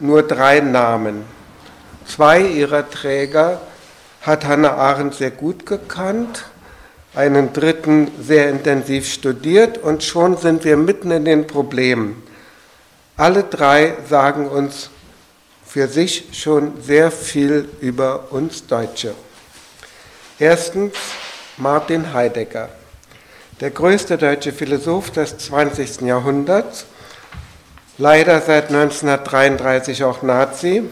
nur drei Namen. Zwei ihrer Träger hat Hannah Arendt sehr gut gekannt, einen dritten sehr intensiv studiert und schon sind wir mitten in den Problemen. Alle drei sagen uns für sich schon sehr viel über uns Deutsche. Erstens Martin Heidegger, der größte deutsche Philosoph des 20. Jahrhunderts, leider seit 1933 auch Nazi,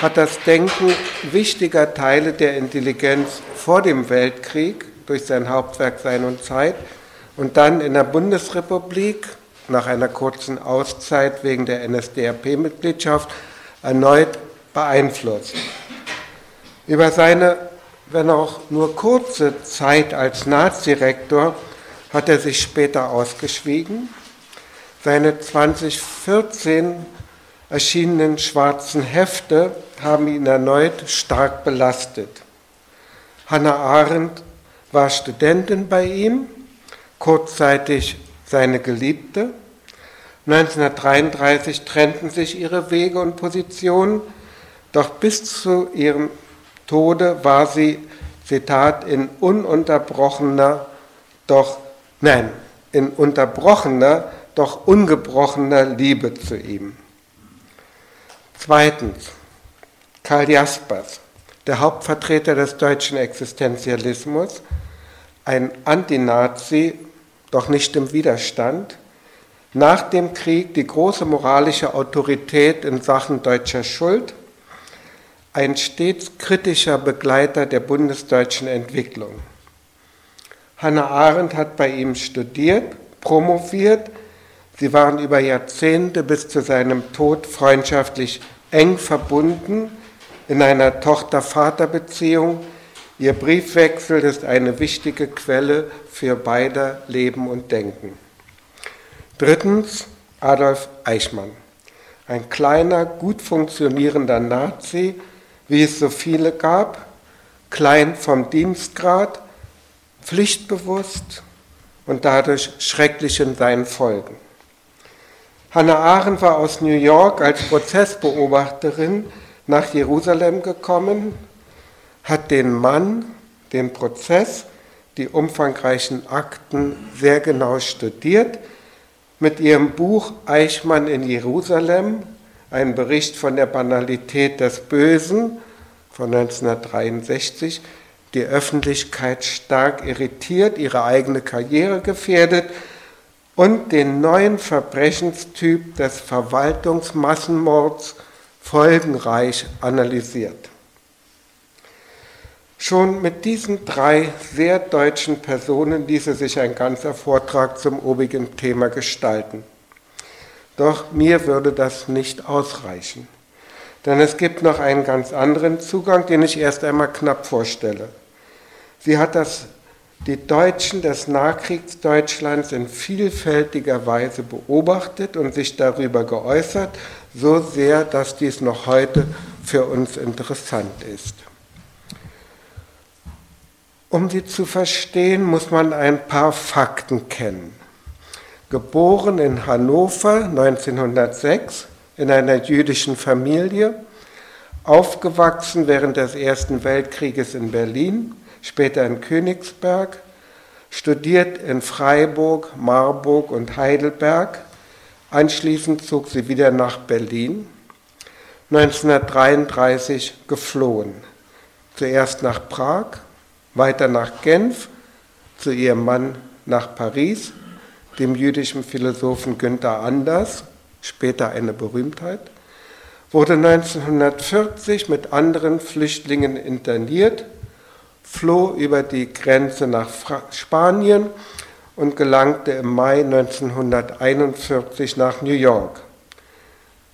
hat das Denken wichtiger Teile der Intelligenz vor dem Weltkrieg durch sein Hauptwerk Sein und Zeit und dann in der Bundesrepublik nach einer kurzen Auszeit wegen der NSDAP-Mitgliedschaft erneut beeinflusst. Über seine, wenn auch nur kurze Zeit als Nazirektor hat er sich später ausgeschwiegen. Seine 2014 erschienenen schwarzen Hefte haben ihn erneut stark belastet. Hannah Arendt war Studentin bei ihm, kurzzeitig seine Geliebte. 1933 trennten sich ihre Wege und Positionen, doch bis zu ihrem Tode war sie, Zitat, in ununterbrochener, doch, nein, in unterbrochener, doch ungebrochener Liebe zu ihm. Zweitens, Karl Jaspers, der Hauptvertreter des deutschen Existenzialismus, ein Antinazi, doch nicht im Widerstand, nach dem Krieg die große moralische Autorität in Sachen deutscher Schuld, ein stets kritischer Begleiter der bundesdeutschen Entwicklung. Hannah Arendt hat bei ihm studiert, promoviert, Sie waren über Jahrzehnte bis zu seinem Tod freundschaftlich eng verbunden in einer Tochter-Vater-Beziehung. Ihr Briefwechsel ist eine wichtige Quelle für beider Leben und Denken. Drittens Adolf Eichmann, ein kleiner, gut funktionierender Nazi, wie es so viele gab, klein vom Dienstgrad, pflichtbewusst und dadurch schrecklich in seinen Folgen. Hannah Arendt war aus New York als Prozessbeobachterin nach Jerusalem gekommen, hat den Mann, den Prozess, die umfangreichen Akten sehr genau studiert. Mit ihrem Buch Eichmann in Jerusalem, ein Bericht von der Banalität des Bösen von 1963, die Öffentlichkeit stark irritiert, ihre eigene Karriere gefährdet und den neuen Verbrechenstyp des Verwaltungsmassenmords folgenreich analysiert. Schon mit diesen drei sehr deutschen Personen ließe sich ein ganzer Vortrag zum obigen Thema gestalten. Doch mir würde das nicht ausreichen, denn es gibt noch einen ganz anderen Zugang, den ich erst einmal knapp vorstelle. Sie hat das die Deutschen des Nachkriegsdeutschlands in vielfältiger Weise beobachtet und sich darüber geäußert, so sehr, dass dies noch heute für uns interessant ist. Um sie zu verstehen, muss man ein paar Fakten kennen. Geboren in Hannover 1906 in einer jüdischen Familie, aufgewachsen während des Ersten Weltkrieges in Berlin, später in Königsberg, studiert in Freiburg, Marburg und Heidelberg. Anschließend zog sie wieder nach Berlin. 1933 geflohen. Zuerst nach Prag, weiter nach Genf, zu ihrem Mann nach Paris, dem jüdischen Philosophen Günther Anders, später eine Berühmtheit, wurde 1940 mit anderen Flüchtlingen interniert floh über die Grenze nach Spanien und gelangte im Mai 1941 nach New York.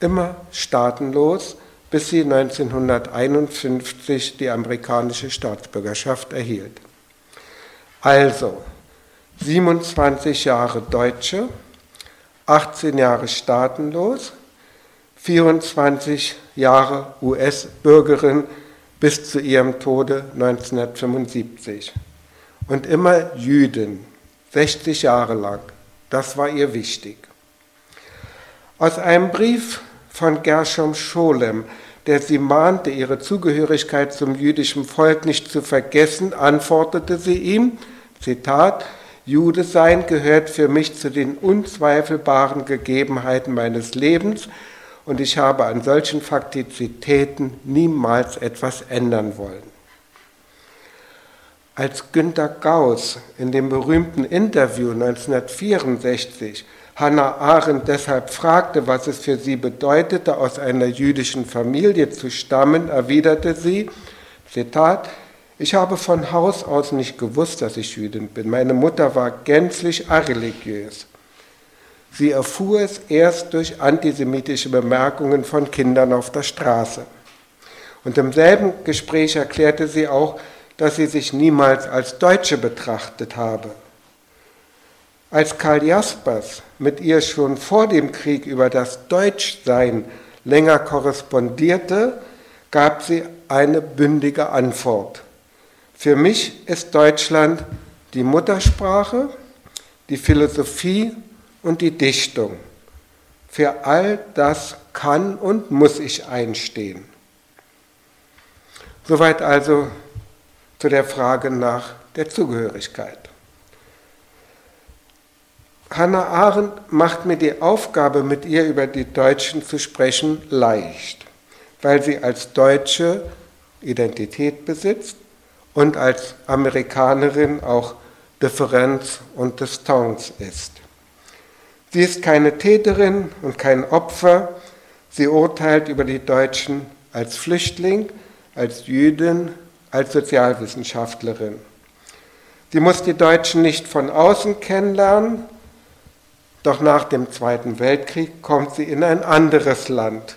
Immer staatenlos, bis sie 1951 die amerikanische Staatsbürgerschaft erhielt. Also 27 Jahre Deutsche, 18 Jahre staatenlos, 24 Jahre US-Bürgerin bis zu ihrem Tode 1975. Und immer Jüdin, 60 Jahre lang. Das war ihr wichtig. Aus einem Brief von Gershom Scholem, der sie mahnte, ihre Zugehörigkeit zum jüdischen Volk nicht zu vergessen, antwortete sie ihm, Zitat, Jude sein gehört für mich zu den unzweifelbaren Gegebenheiten meines Lebens und ich habe an solchen Faktizitäten niemals etwas ändern wollen. Als Günter Gauss in dem berühmten Interview 1964 Hannah Arendt deshalb fragte, was es für sie bedeutete, aus einer jüdischen Familie zu stammen, erwiderte sie, Zitat, ich habe von Haus aus nicht gewusst, dass ich Jüdin bin. Meine Mutter war gänzlich areligiös. Sie erfuhr es erst durch antisemitische Bemerkungen von Kindern auf der Straße. Und im selben Gespräch erklärte sie auch, dass sie sich niemals als Deutsche betrachtet habe. Als Karl Jaspers mit ihr schon vor dem Krieg über das Deutschsein länger korrespondierte, gab sie eine bündige Antwort. Für mich ist Deutschland die Muttersprache, die Philosophie und die Dichtung. Für all das kann und muss ich einstehen. Soweit also zu der Frage nach der Zugehörigkeit. Hannah Arendt macht mir die Aufgabe, mit ihr über die Deutschen zu sprechen, leicht, weil sie als Deutsche Identität besitzt und als Amerikanerin auch Differenz und Distanz ist. Sie ist keine Täterin und kein Opfer. Sie urteilt über die Deutschen als Flüchtling, als Jüdin, als Sozialwissenschaftlerin. Sie muss die Deutschen nicht von außen kennenlernen, doch nach dem Zweiten Weltkrieg kommt sie in ein anderes Land.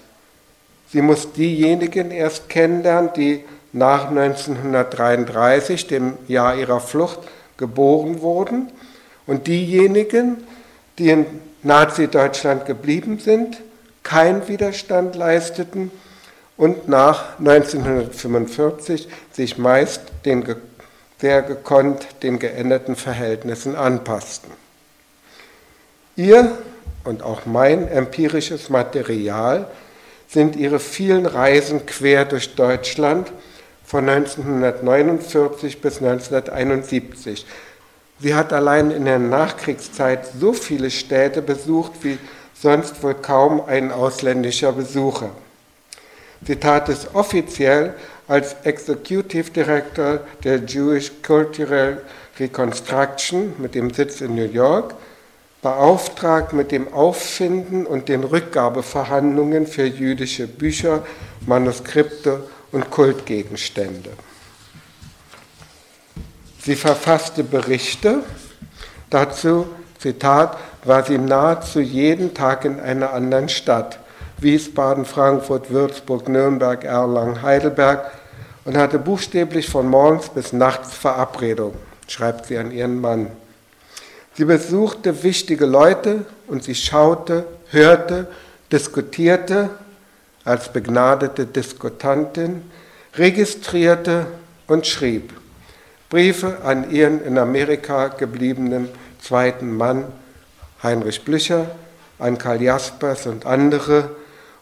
Sie muss diejenigen erst kennenlernen, die nach 1933, dem Jahr ihrer Flucht, geboren wurden, und diejenigen, die in Nazi-Deutschland geblieben sind, keinen Widerstand leisteten und nach 1945 sich meist den, sehr gekonnt den geänderten Verhältnissen anpassten. Ihr und auch mein empirisches Material sind ihre vielen Reisen quer durch Deutschland von 1949 bis 1971 Sie hat allein in der Nachkriegszeit so viele Städte besucht wie sonst wohl kaum ein ausländischer Besucher. Sie tat es offiziell als Executive Director der Jewish Cultural Reconstruction mit dem Sitz in New York, beauftragt mit dem Auffinden und den Rückgabeverhandlungen für jüdische Bücher, Manuskripte und Kultgegenstände. Sie verfasste Berichte. Dazu, Zitat, war sie nahezu jeden Tag in einer anderen Stadt. Wiesbaden, Frankfurt, Würzburg, Nürnberg, Erlangen, Heidelberg und hatte buchstäblich von morgens bis nachts Verabredung, schreibt sie an ihren Mann. Sie besuchte wichtige Leute und sie schaute, hörte, diskutierte als begnadete Diskutantin, registrierte und schrieb. Briefe an ihren in Amerika gebliebenen zweiten Mann Heinrich Blücher, an Karl Jaspers und andere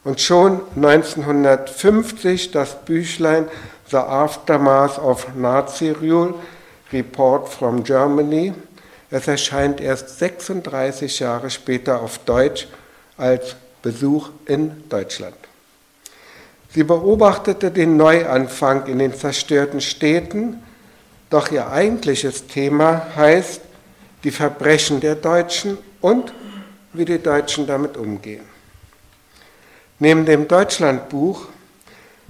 und schon 1950 das Büchlein The Aftermath of Nazi Rule, Report from Germany. Es erscheint erst 36 Jahre später auf Deutsch als Besuch in Deutschland. Sie beobachtete den Neuanfang in den zerstörten Städten, doch ihr eigentliches Thema heißt die Verbrechen der Deutschen und wie die Deutschen damit umgehen. Neben dem Deutschlandbuch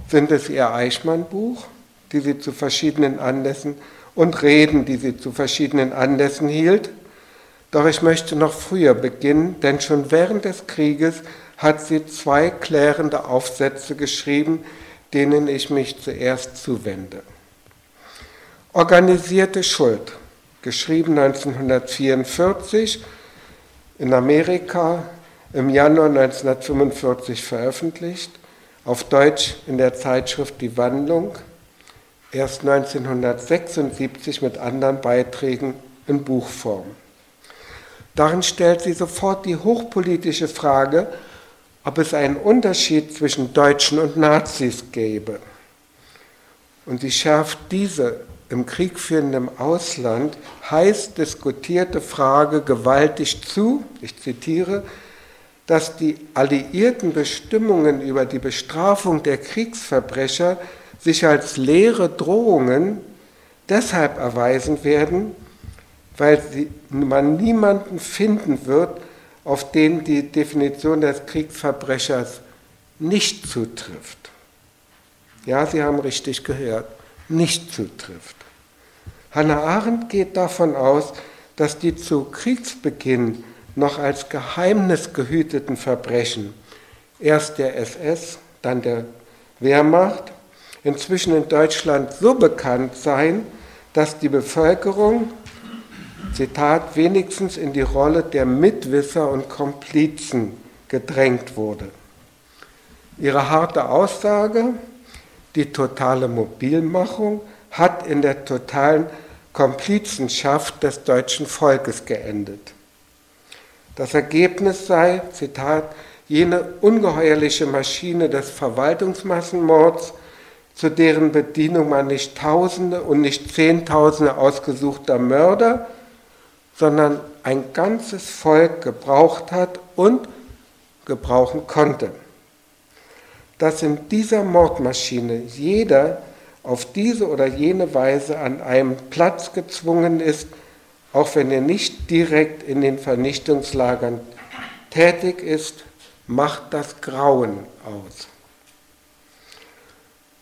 sind es ihr Eichmann-Buch, die sie zu verschiedenen Anlässen und Reden, die sie zu verschiedenen Anlässen hielt. Doch ich möchte noch früher beginnen, denn schon während des Krieges hat sie zwei klärende Aufsätze geschrieben, denen ich mich zuerst zuwende. Organisierte Schuld, geschrieben 1944, in Amerika im Januar 1945 veröffentlicht, auf Deutsch in der Zeitschrift Die Wandlung, erst 1976 mit anderen Beiträgen in Buchform. Darin stellt sie sofort die hochpolitische Frage, ob es einen Unterschied zwischen Deutschen und Nazis gäbe. Und sie schärft diese im Krieg führenden Ausland heiß diskutierte Frage gewaltig zu, ich zitiere, dass die alliierten Bestimmungen über die Bestrafung der Kriegsverbrecher sich als leere Drohungen deshalb erweisen werden, weil man niemanden finden wird, auf den die Definition des Kriegsverbrechers nicht zutrifft. Ja, Sie haben richtig gehört, nicht zutrifft. Hannah Arendt geht davon aus, dass die zu Kriegsbeginn noch als Geheimnis gehüteten Verbrechen, erst der SS, dann der Wehrmacht, inzwischen in Deutschland so bekannt seien, dass die Bevölkerung, Zitat, wenigstens in die Rolle der Mitwisser und Komplizen gedrängt wurde. Ihre harte Aussage, die totale Mobilmachung, hat in der totalen Komplizenschaft des deutschen Volkes geendet. Das Ergebnis sei, Zitat, jene ungeheuerliche Maschine des Verwaltungsmassenmords, zu deren Bedienung man nicht Tausende und nicht Zehntausende ausgesuchter Mörder, sondern ein ganzes Volk gebraucht hat und gebrauchen konnte. Dass in dieser Mordmaschine jeder auf diese oder jene Weise an einem Platz gezwungen ist, auch wenn er nicht direkt in den Vernichtungslagern tätig ist, macht das Grauen aus.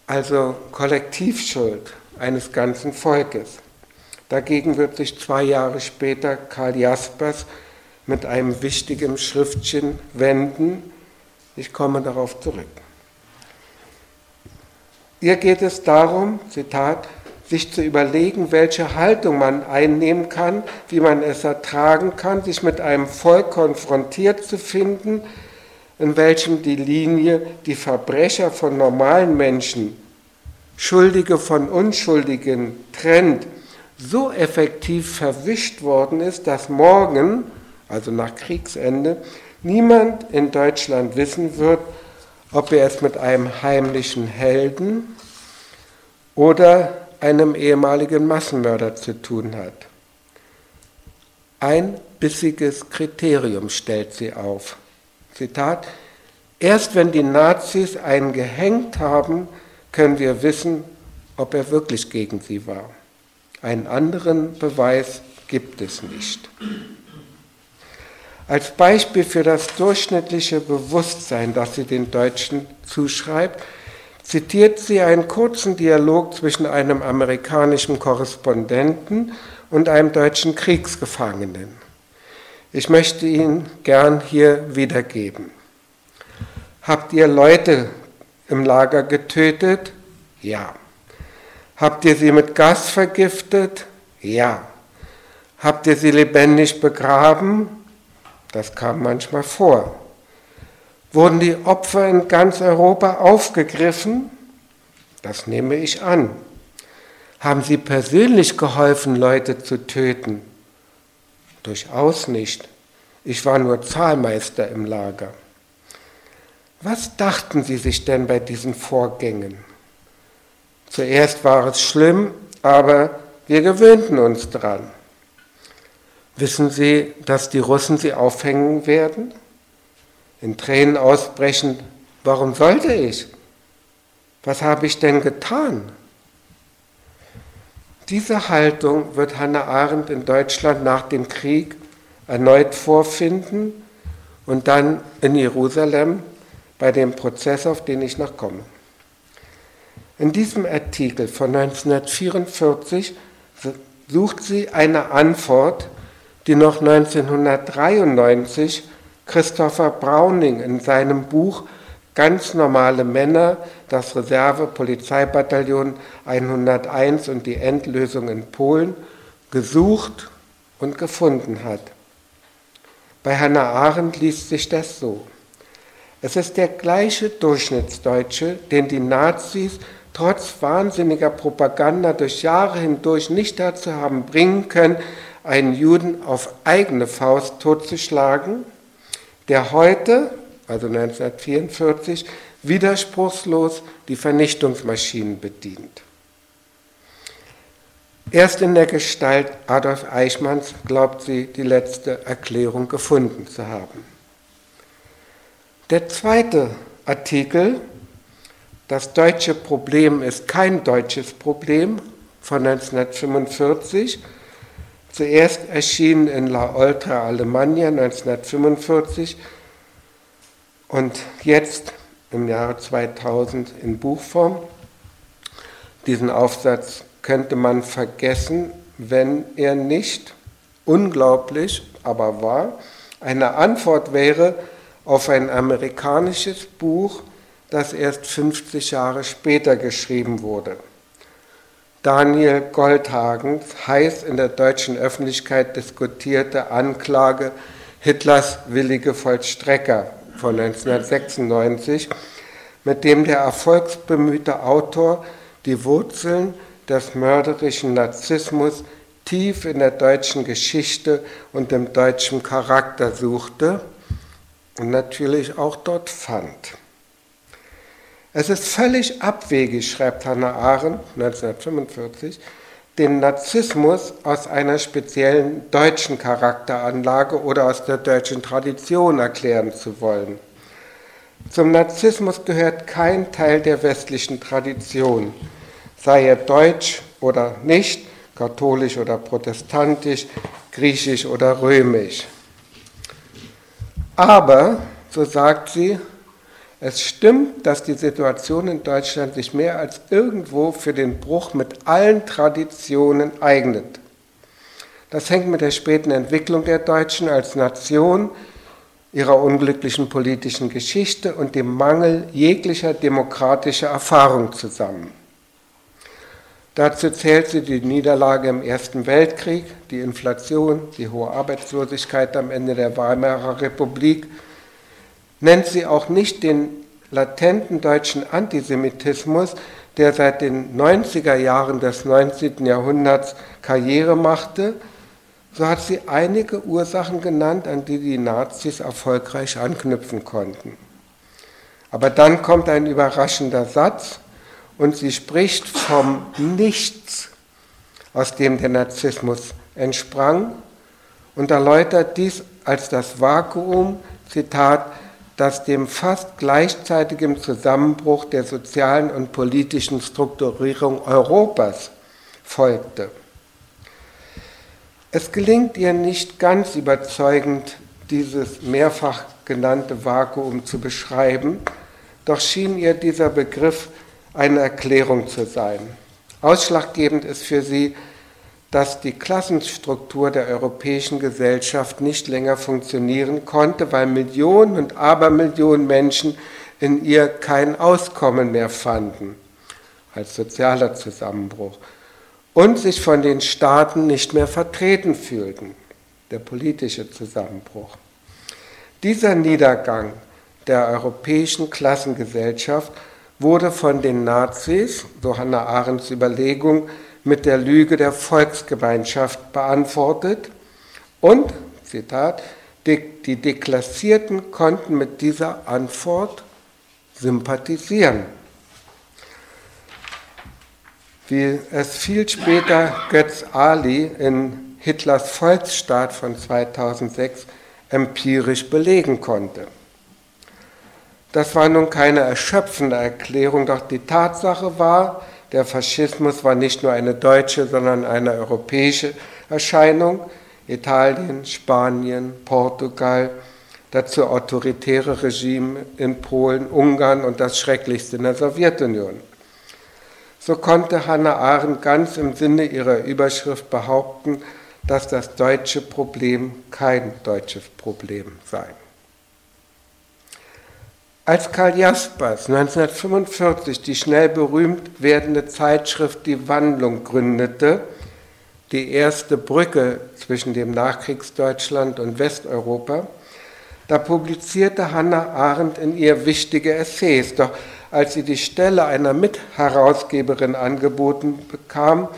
Also Kollektivschuld eines ganzen Volkes. Dagegen wird sich zwei Jahre später Karl Jaspers mit einem wichtigen Schriftchen wenden. Ich komme darauf zurück. Ihr geht es darum, Zitat, sich zu überlegen, welche Haltung man einnehmen kann, wie man es ertragen kann, sich mit einem Volk konfrontiert zu finden, in welchem die Linie die Verbrecher von normalen Menschen, Schuldige von Unschuldigen trennt, so effektiv verwischt worden ist, dass morgen, also nach Kriegsende, niemand in Deutschland wissen wird, ob er es mit einem heimlichen Helden oder einem ehemaligen Massenmörder zu tun hat. Ein bissiges Kriterium stellt sie auf. Zitat, erst wenn die Nazis einen gehängt haben, können wir wissen, ob er wirklich gegen sie war. Einen anderen Beweis gibt es nicht. Als Beispiel für das durchschnittliche Bewusstsein, das sie den Deutschen zuschreibt, zitiert sie einen kurzen Dialog zwischen einem amerikanischen Korrespondenten und einem deutschen Kriegsgefangenen. Ich möchte ihn gern hier wiedergeben. Habt ihr Leute im Lager getötet? Ja. Habt ihr sie mit Gas vergiftet? Ja. Habt ihr sie lebendig begraben? Das kam manchmal vor. Wurden die Opfer in ganz Europa aufgegriffen? Das nehme ich an. Haben Sie persönlich geholfen, Leute zu töten? Durchaus nicht. Ich war nur Zahlmeister im Lager. Was dachten Sie sich denn bei diesen Vorgängen? Zuerst war es schlimm, aber wir gewöhnten uns dran. Wissen Sie, dass die Russen Sie aufhängen werden? in Tränen ausbrechen, warum sollte ich? Was habe ich denn getan? Diese Haltung wird Hannah Arendt in Deutschland nach dem Krieg erneut vorfinden und dann in Jerusalem bei dem Prozess, auf den ich noch komme. In diesem Artikel von 1944 sucht sie eine Antwort, die noch 1993 Christopher Browning in seinem Buch Ganz normale Männer, das Reserve-Polizeibataillon 101 und die Endlösung in Polen gesucht und gefunden hat. Bei Hannah Arendt liest sich das so. Es ist der gleiche Durchschnittsdeutsche, den die Nazis trotz wahnsinniger Propaganda durch Jahre hindurch nicht dazu haben bringen können, einen Juden auf eigene Faust totzuschlagen, der heute, also 1944, widerspruchslos die Vernichtungsmaschinen bedient. Erst in der Gestalt Adolf Eichmanns glaubt sie, die letzte Erklärung gefunden zu haben. Der zweite Artikel, das deutsche Problem ist kein deutsches Problem, von 1945, zuerst erschienen in La Oltra Alemannia 1945 und jetzt im Jahre 2000 in Buchform. Diesen Aufsatz könnte man vergessen, wenn er nicht, unglaublich, aber wahr, eine Antwort wäre auf ein amerikanisches Buch, das erst 50 Jahre später geschrieben wurde. Daniel Goldhagens heiß in der deutschen Öffentlichkeit diskutierte Anklage Hitlers willige Vollstrecker von 1996, mit dem der erfolgsbemühte Autor die Wurzeln des mörderischen Narzissmus tief in der deutschen Geschichte und im deutschen Charakter suchte und natürlich auch dort fand. Es ist völlig abwegig, schreibt Hannah Arendt 1945, den Narzissmus aus einer speziellen deutschen Charakteranlage oder aus der deutschen Tradition erklären zu wollen. Zum Narzissmus gehört kein Teil der westlichen Tradition sei er deutsch oder nicht, katholisch oder protestantisch, griechisch oder römisch. Aber, so sagt sie, es stimmt, dass die Situation in Deutschland sich mehr als irgendwo für den Bruch mit allen Traditionen eignet. Das hängt mit der späten Entwicklung der Deutschen als Nation, ihrer unglücklichen politischen Geschichte und dem Mangel jeglicher demokratischer Erfahrung zusammen. Dazu zählt sie die Niederlage im Ersten Weltkrieg, die Inflation, die hohe Arbeitslosigkeit am Ende der Weimarer Republik, nennt sie auch nicht den latenten deutschen Antisemitismus, der seit den 90er Jahren des 19. Jahrhunderts Karriere machte, so hat sie einige Ursachen genannt, an die die Nazis erfolgreich anknüpfen konnten. Aber dann kommt ein überraschender Satz, und sie spricht vom Nichts, aus dem der Narzissmus entsprang und erläutert dies als das Vakuum, Zitat, das dem fast gleichzeitigen Zusammenbruch der sozialen und politischen Strukturierung Europas folgte. Es gelingt ihr nicht ganz überzeugend, dieses mehrfach genannte Vakuum zu beschreiben, doch schien ihr dieser Begriff eine Erklärung zu sein. Ausschlaggebend ist für sie, dass die Klassenstruktur der europäischen Gesellschaft nicht länger funktionieren konnte, weil Millionen und Abermillionen Menschen in ihr kein Auskommen mehr fanden als sozialer Zusammenbruch und sich von den Staaten nicht mehr vertreten fühlten, der politische Zusammenbruch. Dieser Niedergang der europäischen Klassengesellschaft wurde von den Nazis, so Hannah Arendts Überlegung, mit der Lüge der Volksgemeinschaft beantwortet und, Zitat, die, die Deklassierten konnten mit dieser Antwort sympathisieren. Wie es viel später Götz Ali in Hitlers Volksstaat von 2006 empirisch belegen konnte. Das war nun keine erschöpfende Erklärung, doch die Tatsache war, der Faschismus war nicht nur eine deutsche, sondern eine europäische Erscheinung. Italien, Spanien, Portugal, dazu autoritäre Regime in Polen, Ungarn und das Schrecklichste in der Sowjetunion. So konnte Hannah Arendt ganz im Sinne ihrer Überschrift behaupten, dass das deutsche Problem kein deutsches Problem sei. Als Karl Jaspers 1945 die schnell berühmt werdende Zeitschrift Die Wandlung gründete, die erste Brücke zwischen dem Nachkriegsdeutschland und Westeuropa, da publizierte Hannah Arendt in ihr wichtige Essays. Doch als sie die Stelle einer Mitherausgeberin angeboten bekam,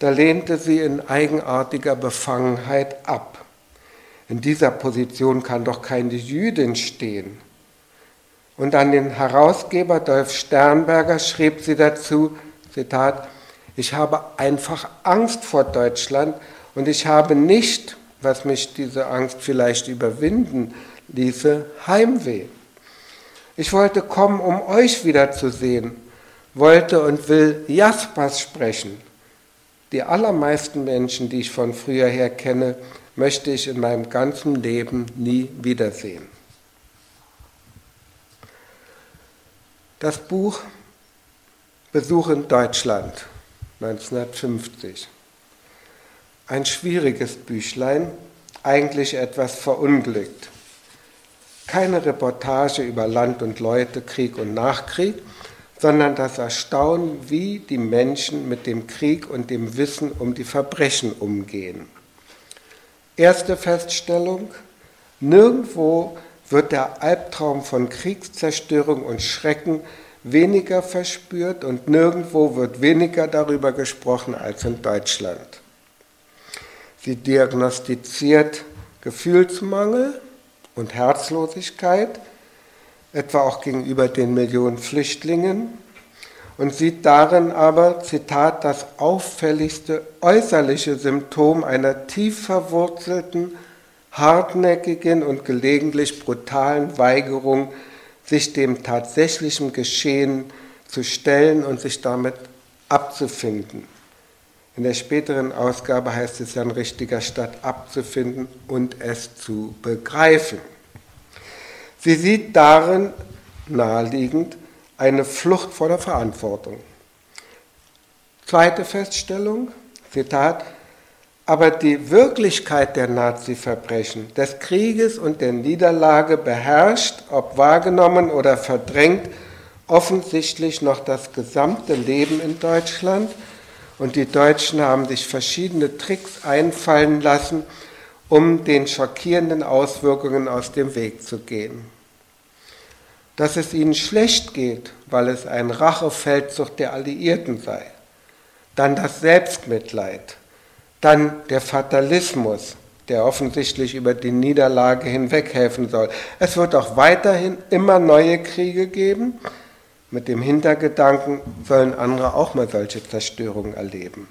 da lehnte sie in eigenartiger Befangenheit ab. In dieser Position kann doch keine Jüdin stehen Und an den Herausgeber Dolf Sternberger schrieb sie dazu, Zitat, ich habe einfach Angst vor Deutschland und ich habe nicht, was mich diese Angst vielleicht überwinden ließe, Heimweh. Ich wollte kommen, um euch wiederzusehen, wollte und will Jaspers sprechen. Die allermeisten Menschen, die ich von früher her kenne, möchte ich in meinem ganzen Leben nie wiedersehen. Das Buch Besuch in Deutschland 1950. Ein schwieriges Büchlein, eigentlich etwas verunglückt. Keine Reportage über Land und Leute, Krieg und Nachkrieg, sondern das Erstaunen, wie die Menschen mit dem Krieg und dem Wissen um die Verbrechen umgehen. Erste Feststellung, nirgendwo wird der Albtraum von Kriegszerstörung und Schrecken weniger verspürt und nirgendwo wird weniger darüber gesprochen als in Deutschland. Sie diagnostiziert Gefühlsmangel und Herzlosigkeit, etwa auch gegenüber den Millionen Flüchtlingen, und sieht darin aber, Zitat, das auffälligste äußerliche Symptom einer tief verwurzelten, hartnäckigen und gelegentlich brutalen Weigerung, sich dem tatsächlichen Geschehen zu stellen und sich damit abzufinden. In der späteren Ausgabe heißt es an richtiger Stadt abzufinden und es zu begreifen. Sie sieht darin naheliegend eine Flucht vor der Verantwortung. Zweite Feststellung, Zitat, aber die Wirklichkeit der Nazi-Verbrechen, des Krieges und der Niederlage beherrscht, ob wahrgenommen oder verdrängt, offensichtlich noch das gesamte Leben in Deutschland. Und die Deutschen haben sich verschiedene Tricks einfallen lassen, um den schockierenden Auswirkungen aus dem Weg zu gehen. Dass es ihnen schlecht geht, weil es ein Rachefeldzug der Alliierten sei. Dann das Selbstmitleid. Dann der Fatalismus, der offensichtlich über die Niederlage hinweg helfen soll. Es wird auch weiterhin immer neue Kriege geben. Mit dem Hintergedanken sollen andere auch mal solche Zerstörungen erleben.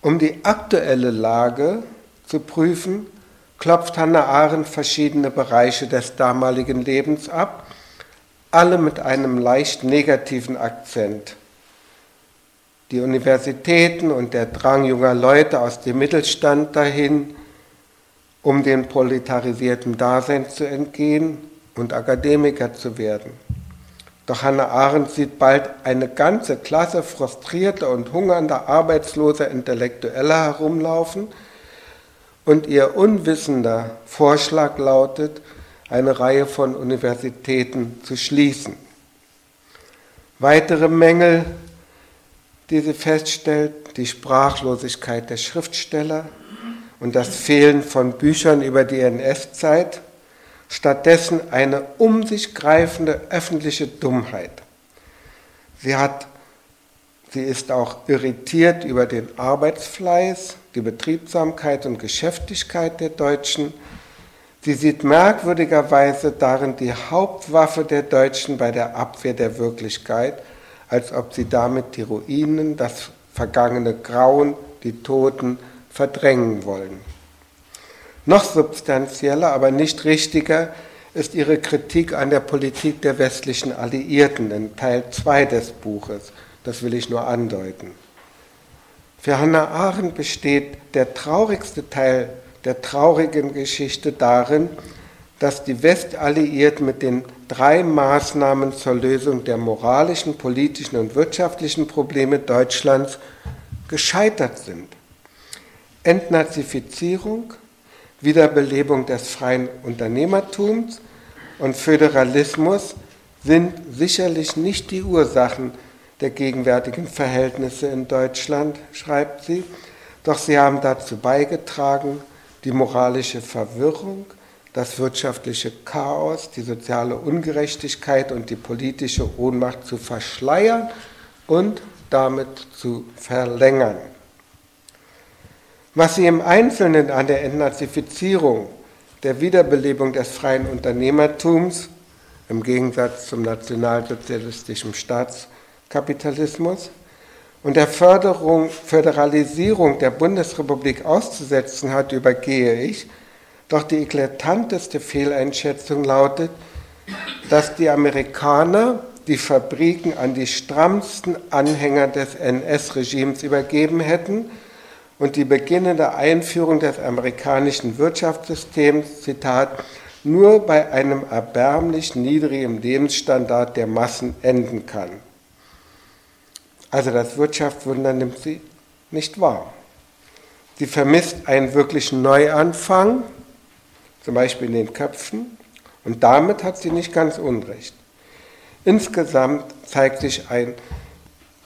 Um die aktuelle Lage zu prüfen, klopft Hannah Arendt verschiedene Bereiche des damaligen Lebens ab, alle mit einem leicht negativen Akzent. Die Universitäten und der Drang junger Leute aus dem Mittelstand dahin, um dem proletarisierten Dasein zu entgehen und Akademiker zu werden. Doch Hannah Arendt sieht bald eine ganze Klasse frustrierter und hungernder, arbeitsloser Intellektueller herumlaufen und ihr unwissender Vorschlag lautet, eine Reihe von Universitäten zu schließen. Weitere Mängel, die sie feststellt, die Sprachlosigkeit der Schriftsteller und das Fehlen von Büchern über die NS-Zeit, stattdessen eine um sich greifende öffentliche Dummheit. Sie, hat, sie ist auch irritiert über den Arbeitsfleiß, die Betriebsamkeit und Geschäftigkeit der Deutschen. Sie sieht merkwürdigerweise darin die Hauptwaffe der Deutschen bei der Abwehr der Wirklichkeit, als ob sie damit die Ruinen, das vergangene Grauen, die Toten verdrängen wollen. Noch substanzieller, aber nicht richtiger ist ihre Kritik an der Politik der westlichen Alliierten in Teil 2 des Buches. Das will ich nur andeuten. Für Hannah Arendt besteht der traurigste Teil der traurigen Geschichte darin, dass die Westalliierten mit den drei Maßnahmen zur Lösung der moralischen, politischen und wirtschaftlichen Probleme Deutschlands gescheitert sind. Entnazifizierung, Wiederbelebung des freien Unternehmertums und Föderalismus sind sicherlich nicht die Ursachen der gegenwärtigen Verhältnisse in Deutschland, schreibt sie, doch sie haben dazu beigetragen, die moralische Verwirrung, das wirtschaftliche Chaos, die soziale Ungerechtigkeit und die politische Ohnmacht zu verschleiern und damit zu verlängern. Was sie im Einzelnen an der Entnazifizierung, der Wiederbelebung des freien Unternehmertums im Gegensatz zum nationalsozialistischen Staatskapitalismus und der Förderung, Föderalisierung der Bundesrepublik auszusetzen hat, übergehe ich. Doch die eklatanteste Fehleinschätzung lautet, dass die Amerikaner die Fabriken an die strammsten Anhänger des NS-Regimes übergeben hätten und die beginnende Einführung des amerikanischen Wirtschaftssystems, Zitat, nur bei einem erbärmlich niedrigen Lebensstandard der Massen enden kann. Also das Wirtschaftswunder nimmt sie nicht wahr. Sie vermisst einen wirklichen Neuanfang, zum Beispiel in den Köpfen, und damit hat sie nicht ganz unrecht. Insgesamt zeigt sich ein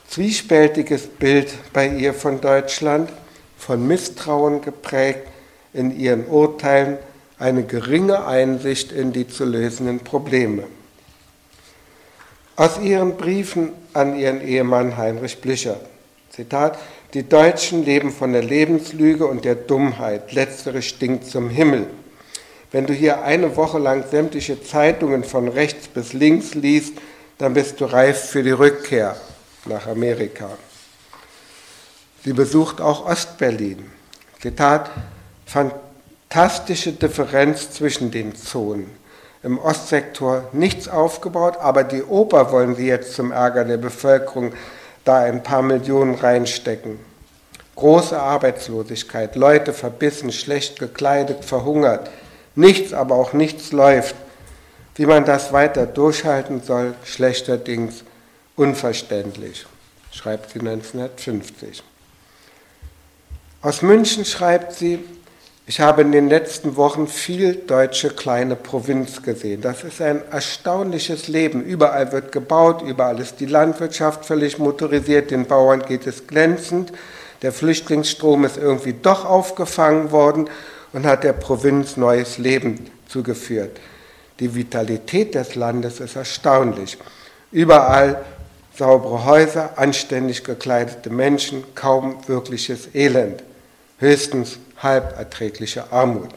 zwiespältiges Bild bei ihr von Deutschland, von Misstrauen geprägt in ihren Urteilen, eine geringe Einsicht in die zu lösenden Probleme. Aus ihren Briefen an ihren Ehemann Heinrich Blücher, Zitat, die Deutschen leben von der Lebenslüge und der Dummheit, letztere stinkt zum Himmel. Wenn du hier eine Woche lang sämtliche Zeitungen von rechts bis links liest, dann bist du reif für die Rückkehr nach Amerika. Sie besucht auch Ostberlin. Zitat, fantastische Differenz zwischen den Zonen. Im Ostsektor nichts aufgebaut, aber die Oper wollen sie jetzt zum Ärger der Bevölkerung da ein paar Millionen reinstecken. Große Arbeitslosigkeit, Leute verbissen, schlecht gekleidet, verhungert. Nichts, aber auch nichts läuft. Wie man das weiter durchhalten soll, schlechterdings unverständlich, schreibt sie 1950. Aus München schreibt sie, ich habe in den letzten Wochen viel deutsche kleine Provinz gesehen. Das ist ein erstaunliches Leben. Überall wird gebaut, überall ist die Landwirtschaft völlig motorisiert, den Bauern geht es glänzend. Der Flüchtlingsstrom ist irgendwie doch aufgefangen worden und hat der Provinz neues Leben zugeführt. Die Vitalität des Landes ist erstaunlich. Überall saubere Häuser, anständig gekleidete Menschen, kaum wirkliches Elend, höchstens halberträgliche Armut.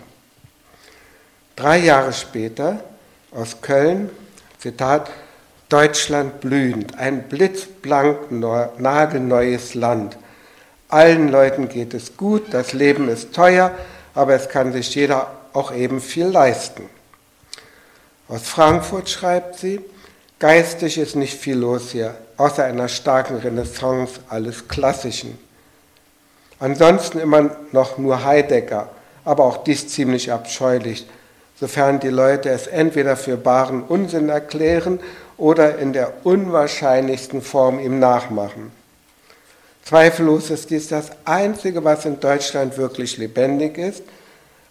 Drei Jahre später aus Köln, Zitat, Deutschland blühend, ein blitzblank nagelneues Land. Allen Leuten geht es gut, das Leben ist teuer, aber es kann sich jeder auch eben viel leisten. Aus Frankfurt schreibt sie, geistig ist nicht viel los hier, außer einer starken Renaissance alles Klassischen. Ansonsten immer noch nur Heidegger, aber auch dies ziemlich abscheulich, sofern die Leute es entweder für baren Unsinn erklären oder in der unwahrscheinlichsten Form ihm nachmachen. Zweifellos ist dies das Einzige, was in Deutschland wirklich lebendig ist,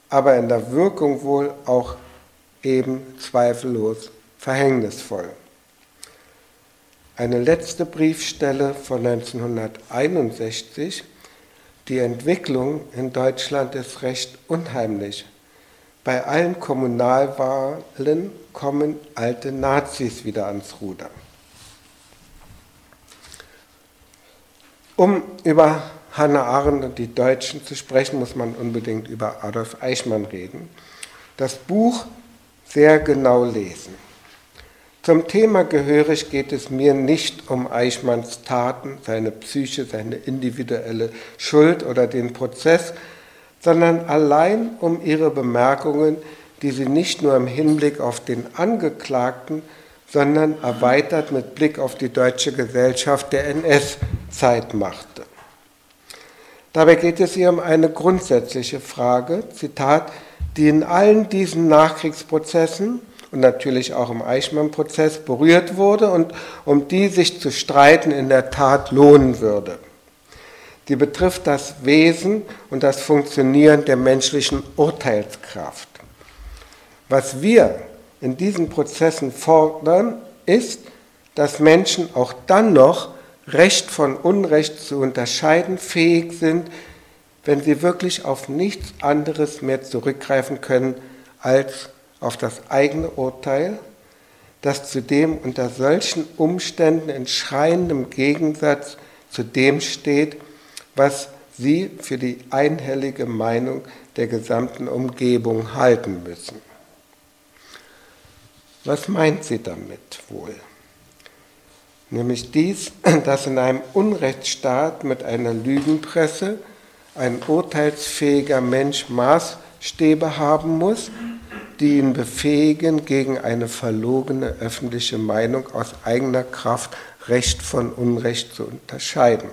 aber in der Wirkung wohl auch eben zweifellos verhängnisvoll. Eine letzte Briefstelle von 1961. Die Entwicklung in Deutschland ist recht unheimlich. Bei allen Kommunalwahlen kommen alte Nazis wieder ans Ruder. Um über Hannah Arendt und die Deutschen zu sprechen, muss man unbedingt über Adolf Eichmann reden. Das Buch sehr genau lesen. Zum Thema gehörig geht es mir nicht um Eichmanns Taten, seine Psyche, seine individuelle Schuld oder den Prozess, sondern allein um ihre Bemerkungen, die sie nicht nur im Hinblick auf den Angeklagten, sondern erweitert mit Blick auf die deutsche Gesellschaft der NS-Zeit machte. Dabei geht es ihr um eine grundsätzliche Frage, Zitat, die in allen diesen Nachkriegsprozessen und natürlich auch im Eichmann-Prozess berührt wurde und um die sich zu streiten in der Tat lohnen würde. Die betrifft das Wesen und das Funktionieren der menschlichen Urteilskraft. Was wir in diesen Prozessen fordern, ist, dass Menschen auch dann noch Recht von Unrecht zu unterscheiden fähig sind, wenn sie wirklich auf nichts anderes mehr zurückgreifen können als auf das eigene Urteil, das zudem unter solchen Umständen in schreiendem Gegensatz zu dem steht, was sie für die einhellige Meinung der gesamten Umgebung halten müssen. Was meint sie damit wohl? Nämlich dies, dass in einem Unrechtsstaat mit einer Lügenpresse ein urteilsfähiger Mensch Maßstäbe haben muss, die ihn befähigen, gegen eine verlogene öffentliche Meinung aus eigener Kraft Recht von Unrecht zu unterscheiden.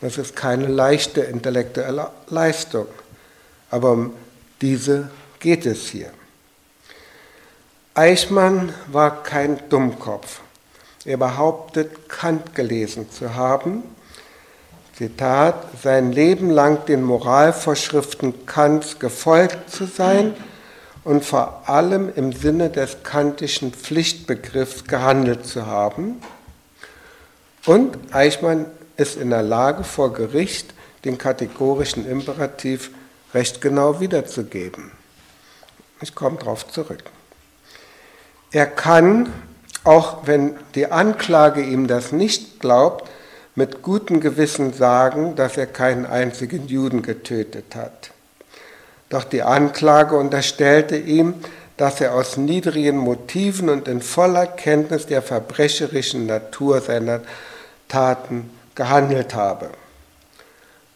Das ist keine leichte intellektuelle Leistung, aber um diese geht es hier. Eichmann war kein Dummkopf. Er behauptet, Kant gelesen zu haben. Zitat, sein Leben lang den Moralvorschriften Kants gefolgt zu sein und vor allem im Sinne des kantischen Pflichtbegriffs gehandelt zu haben. Und Eichmann ist in der Lage, vor Gericht den kategorischen Imperativ recht genau wiederzugeben. Ich komme darauf zurück. Er kann, auch wenn die Anklage ihm das nicht glaubt, mit gutem Gewissen sagen, dass er keinen einzigen Juden getötet hat. Doch die Anklage unterstellte ihm, dass er aus niedrigen Motiven und in voller Kenntnis der verbrecherischen Natur seiner Taten gehandelt habe.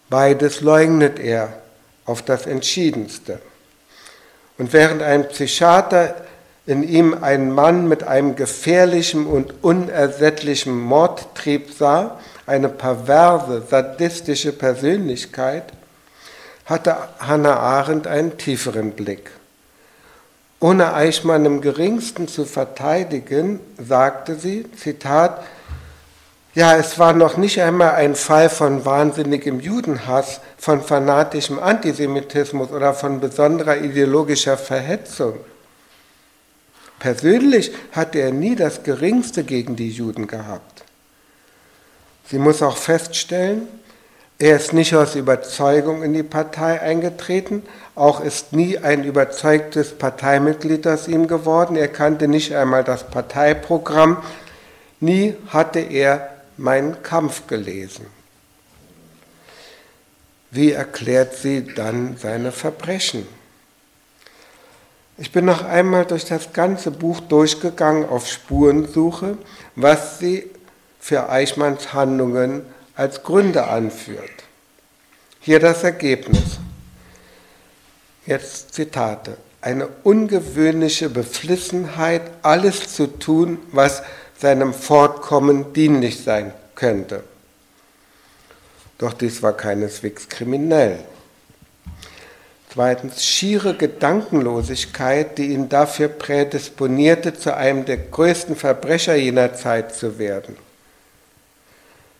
Beides leugnet er auf das Entschiedenste. Und während ein Psychiater in ihm einen Mann mit einem gefährlichen und unersättlichen Mordtrieb sah, eine perverse, sadistische Persönlichkeit, hatte Hannah Arendt einen tieferen Blick. Ohne Eichmann im geringsten zu verteidigen, sagte sie, Zitat, ja, es war noch nicht einmal ein Fall von wahnsinnigem Judenhass, von fanatischem Antisemitismus oder von besonderer ideologischer Verhetzung. Persönlich hatte er nie das Geringste gegen die Juden gehabt. Sie muss auch feststellen, er ist nicht aus Überzeugung in die Partei eingetreten, auch ist nie ein überzeugtes Parteimitglied aus ihm geworden. Er kannte nicht einmal das Parteiprogramm. Nie hatte er meinen Kampf gelesen. Wie erklärt sie dann seine Verbrechen? Ich bin noch einmal durch das ganze Buch durchgegangen auf Spurensuche, was sie für Eichmanns Handlungen als Gründe anführt. Hier das Ergebnis. Jetzt Zitate. Eine ungewöhnliche Beflissenheit, alles zu tun, was seinem Fortkommen dienlich sein könnte. Doch dies war keineswegs kriminell. Zweitens, schiere Gedankenlosigkeit, die ihn dafür prädisponierte, zu einem der größten Verbrecher jener Zeit zu werden.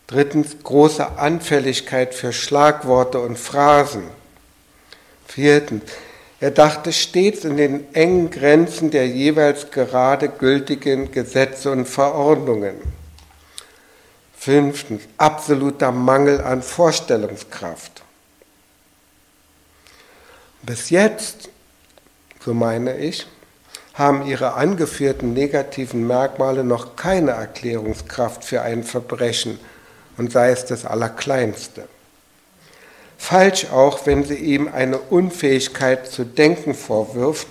Drittens große Anfälligkeit für Schlagworte und Phrasen. Viertens, er dachte stets in den engen Grenzen der jeweils gerade gültigen Gesetze und Verordnungen. Fünftens, absoluter Mangel an Vorstellungskraft. Bis jetzt, so meine ich, haben ihre angeführten negativen Merkmale noch keine Erklärungskraft für ein Verbrechen und sei es das Allerkleinste. Falsch auch, wenn sie ihm eine Unfähigkeit zu denken vorwirft.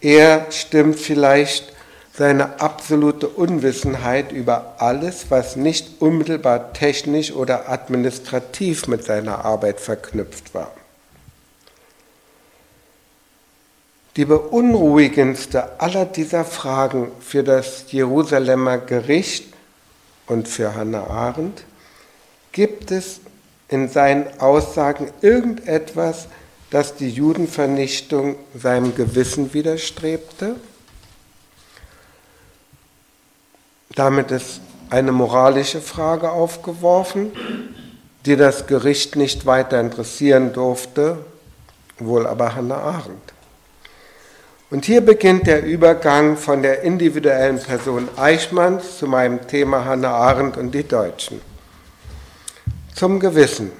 Er stimmt vielleicht seine absolute Unwissenheit über alles, was nicht unmittelbar technisch oder administrativ mit seiner Arbeit verknüpft war. Die beunruhigendste aller dieser Fragen für das Jerusalemer Gericht und für Hannah Arendt, gibt es in seinen Aussagen irgendetwas, das die Judenvernichtung seinem Gewissen widerstrebte? Damit ist eine moralische Frage aufgeworfen, die das Gericht nicht weiter interessieren durfte, wohl aber Hannah Arendt. Und hier beginnt der Übergang von der individuellen Person Eichmanns zu meinem Thema Hannah Arendt und die Deutschen. Zum Gewissen.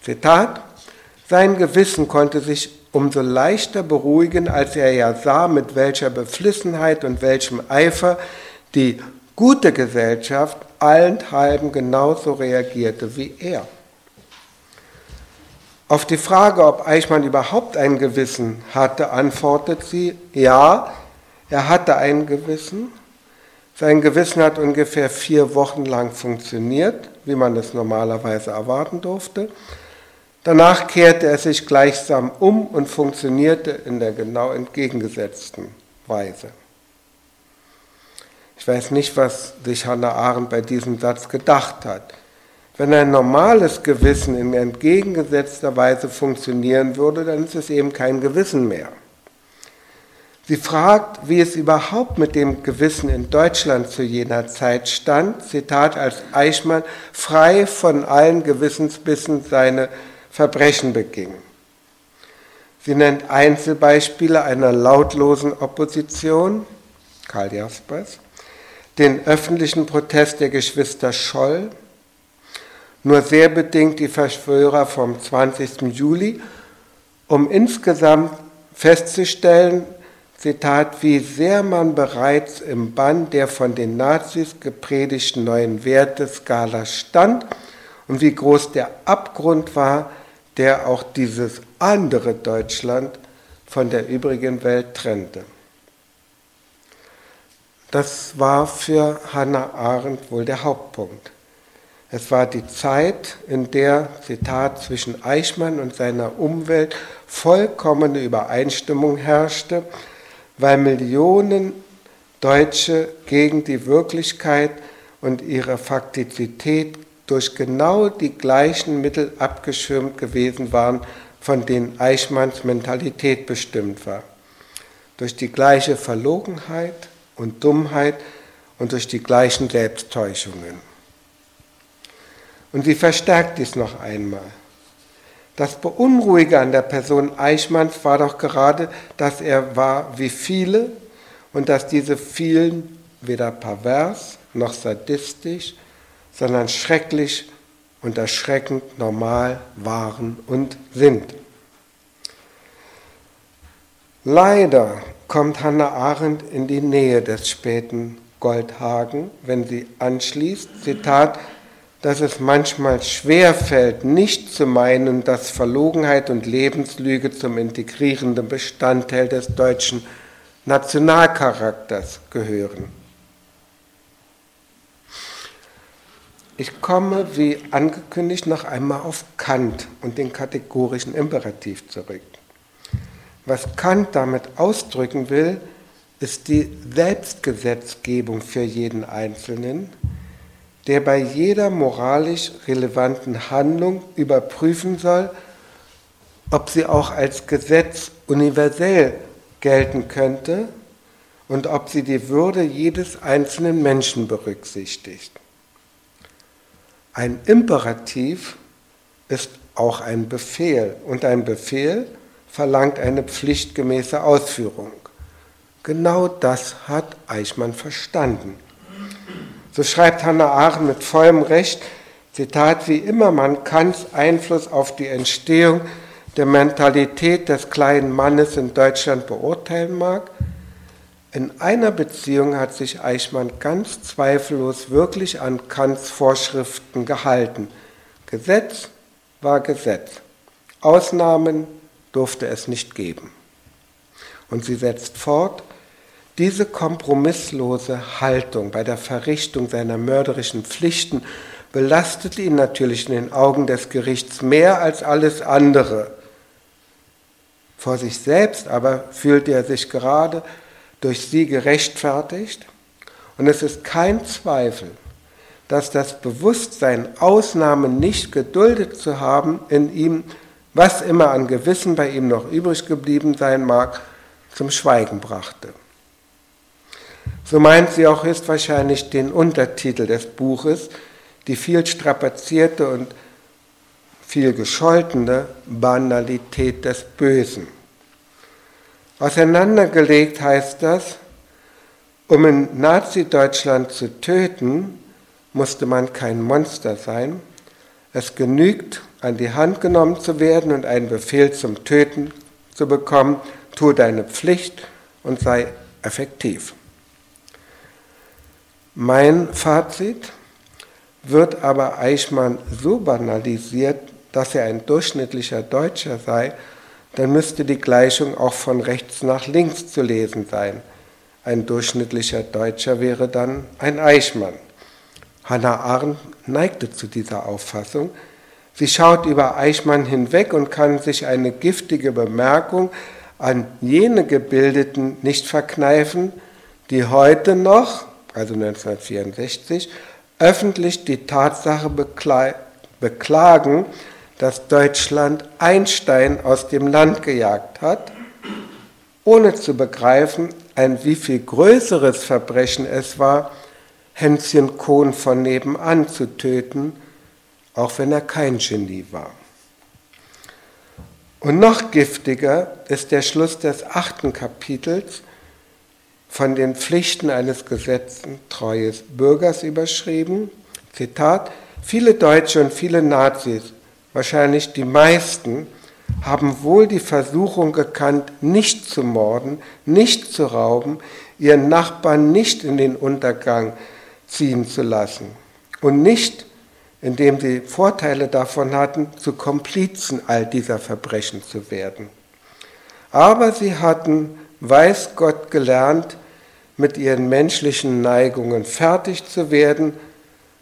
Zitat, sein Gewissen konnte sich umso leichter beruhigen, als er ja sah, mit welcher Beflissenheit und welchem Eifer die gute Gesellschaft allenthalben genauso reagierte wie er. Auf die Frage, ob Eichmann überhaupt ein Gewissen hatte, antwortet sie, ja, Er hatte ein Gewissen. Sein Gewissen hat ungefähr vier Wochen lang funktioniert, wie man es normalerweise erwarten durfte. Danach kehrte er sich gleichsam um und funktionierte in der genau entgegengesetzten Weise. Ich weiß nicht, was sich Hannah Arendt bei diesem Satz gedacht hat. Wenn ein normales Gewissen in entgegengesetzter Weise funktionieren würde, dann ist es eben kein Gewissen mehr. Sie fragt, wie es überhaupt mit dem Gewissen in Deutschland zu jener Zeit stand, Zitat, als Eichmann frei von allen Gewissensbissen seine Verbrechen beging. Sie nennt Einzelbeispiele einer lautlosen Opposition, Karl Jaspers, den öffentlichen Protest der Geschwister Scholl, nur sehr bedingt die Verschwörer vom 20. Juli, um insgesamt festzustellen, Zitat, wie sehr man bereits im Bann der von den Nazis gepredigten neuen Werteskala stand und wie groß der Abgrund war, der auch dieses andere Deutschland von der übrigen Welt trennte. Das war für Hannah Arendt wohl der Hauptpunkt. Es war die Zeit, in der, Zitat, zwischen Eichmann und seiner Umwelt vollkommene Übereinstimmung herrschte, weil Millionen Deutsche gegen die Wirklichkeit und ihre Faktizität durch genau die gleichen Mittel abgeschirmt gewesen waren, von denen Eichmanns Mentalität bestimmt war. Durch die gleiche Verlogenheit und Dummheit und durch die gleichen Selbsttäuschungen. Und sie verstärkt dies noch einmal. Das Beunruhige an der Person Eichmanns war doch gerade, dass er war wie viele und dass diese vielen weder pervers noch sadistisch, sondern schrecklich und erschreckend normal waren und sind. Leider kommt Hannah Arendt in die Nähe des späten Goldhagen, wenn sie anschließt, Zitat, dass es manchmal schwer fällt, nicht zu meinen, dass Verlogenheit und Lebenslüge zum integrierenden Bestandteil des deutschen Nationalcharakters gehören. Ich komme, wie angekündigt, noch einmal auf Kant und den kategorischen Imperativ zurück. Was Kant damit ausdrücken will, ist die Selbstgesetzgebung für jeden Einzelnen, der bei jeder moralisch relevanten Handlung überprüfen soll, ob sie auch als Gesetz universell gelten könnte und ob sie die Würde jedes einzelnen Menschen berücksichtigt. Ein Imperativ ist auch ein Befehl und ein Befehl verlangt eine pflichtgemäße Ausführung. Genau das hat Eichmann verstanden. So schreibt Hannah Arendt mit vollem Recht, Zitat, wie immer man Kants Einfluss auf die Entstehung der Mentalität des kleinen Mannes in Deutschland beurteilen mag, in einer Beziehung hat sich Eichmann ganz zweifellos wirklich an Kants Vorschriften gehalten. Gesetz war Gesetz. Ausnahmen durfte es nicht geben. Und sie setzt fort, diese kompromisslose Haltung bei der Verrichtung seiner mörderischen Pflichten belastete ihn natürlich in den Augen des Gerichts mehr als alles andere. Vor sich selbst aber fühlte er sich gerade durch sie gerechtfertigt. Und es ist kein Zweifel, dass das Bewusstsein, Ausnahmen nicht geduldet zu haben, in ihm, was immer an Gewissen bei ihm noch übrig geblieben sein mag, zum Schweigen brachte. So meint sie auch höchstwahrscheinlich den Untertitel des Buches, die viel strapazierte und viel gescholtene Banalität des Bösen. Auseinandergelegt heißt das, um in Nazi-Deutschland zu töten, musste man kein Monster sein. Es genügt, an die Hand genommen zu werden und einen Befehl zum Töten zu bekommen. Tu deine Pflicht und sei effektiv. Mein Fazit wird aber Eichmann so banalisiert, dass er ein durchschnittlicher Deutscher sei, dann müsste die Gleichung auch von rechts nach links zu lesen sein. ein durchschnittlicher Deutscher wäre dann ein Eichmann. Hannah Arendt neigte zu dieser Auffassung. Sie schaut über Eichmann hinweg und kann sich eine giftige Bemerkung an jene Gebildeten nicht verkneifen, die heute noch, also 1964, öffentlich die Tatsache beklagen, dass Deutschland Einstein aus dem Land gejagt hat, ohne zu begreifen, ein wie viel größeres Verbrechen es war, Hänschen Kohn von nebenan zu töten, auch wenn er kein Genie war. Und noch giftiger ist der Schluss des achten Kapitels von den Pflichten eines gesetzentreues Bürgers überschrieben. Zitat, viele Deutsche und viele Nazis, wahrscheinlich die meisten, haben wohl die Versuchung gekannt, nicht zu morden, nicht zu rauben, ihren Nachbarn nicht in den Untergang ziehen zu lassen und nicht, indem sie Vorteile davon hatten, zu Komplizen all dieser Verbrechen zu werden. Aber sie hatten, weiß Gott, gelernt, mit ihren menschlichen Neigungen fertig zu werden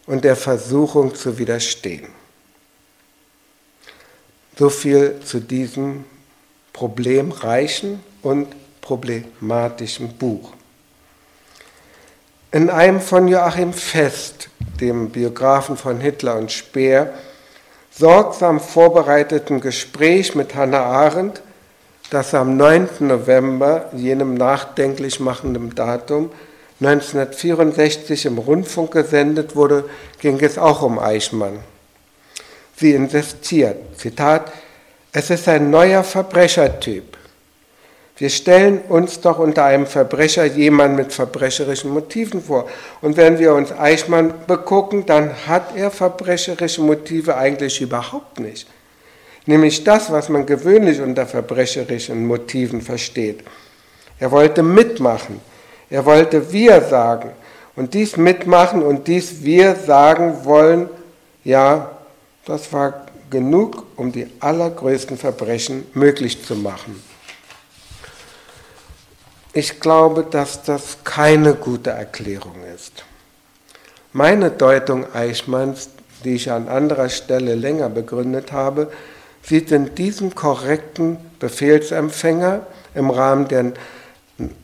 und der Versuchung zu widerstehen. So viel zu diesem problemreichen und problematischen Buch. In einem von Joachim Fest, dem Biografen von Hitler und Speer, sorgsam vorbereiteten Gespräch mit Hannah Arendt, das am 9. November, jenem nachdenklich machenden Datum, 1964 im Rundfunk gesendet wurde, ging es auch um Eichmann. Sie insistiert, Zitat, es ist ein neuer Verbrechertyp. Wir stellen uns doch unter einem Verbrecher jemanden mit verbrecherischen Motiven vor. Und wenn wir uns Eichmann begucken, dann hat er verbrecherische Motive eigentlich überhaupt nicht. Nämlich das, was man gewöhnlich unter verbrecherischen Motiven versteht. Er wollte mitmachen. Er wollte wir sagen. Und dies mitmachen und dies wir sagen wollen, ja, das war genug, um die allergrößten Verbrechen möglich zu machen. Ich glaube, dass das keine gute Erklärung ist. Meine Deutung Eichmanns, die ich an anderer Stelle länger begründet habe, sieht in diesem korrekten Befehlsempfänger im Rahmen der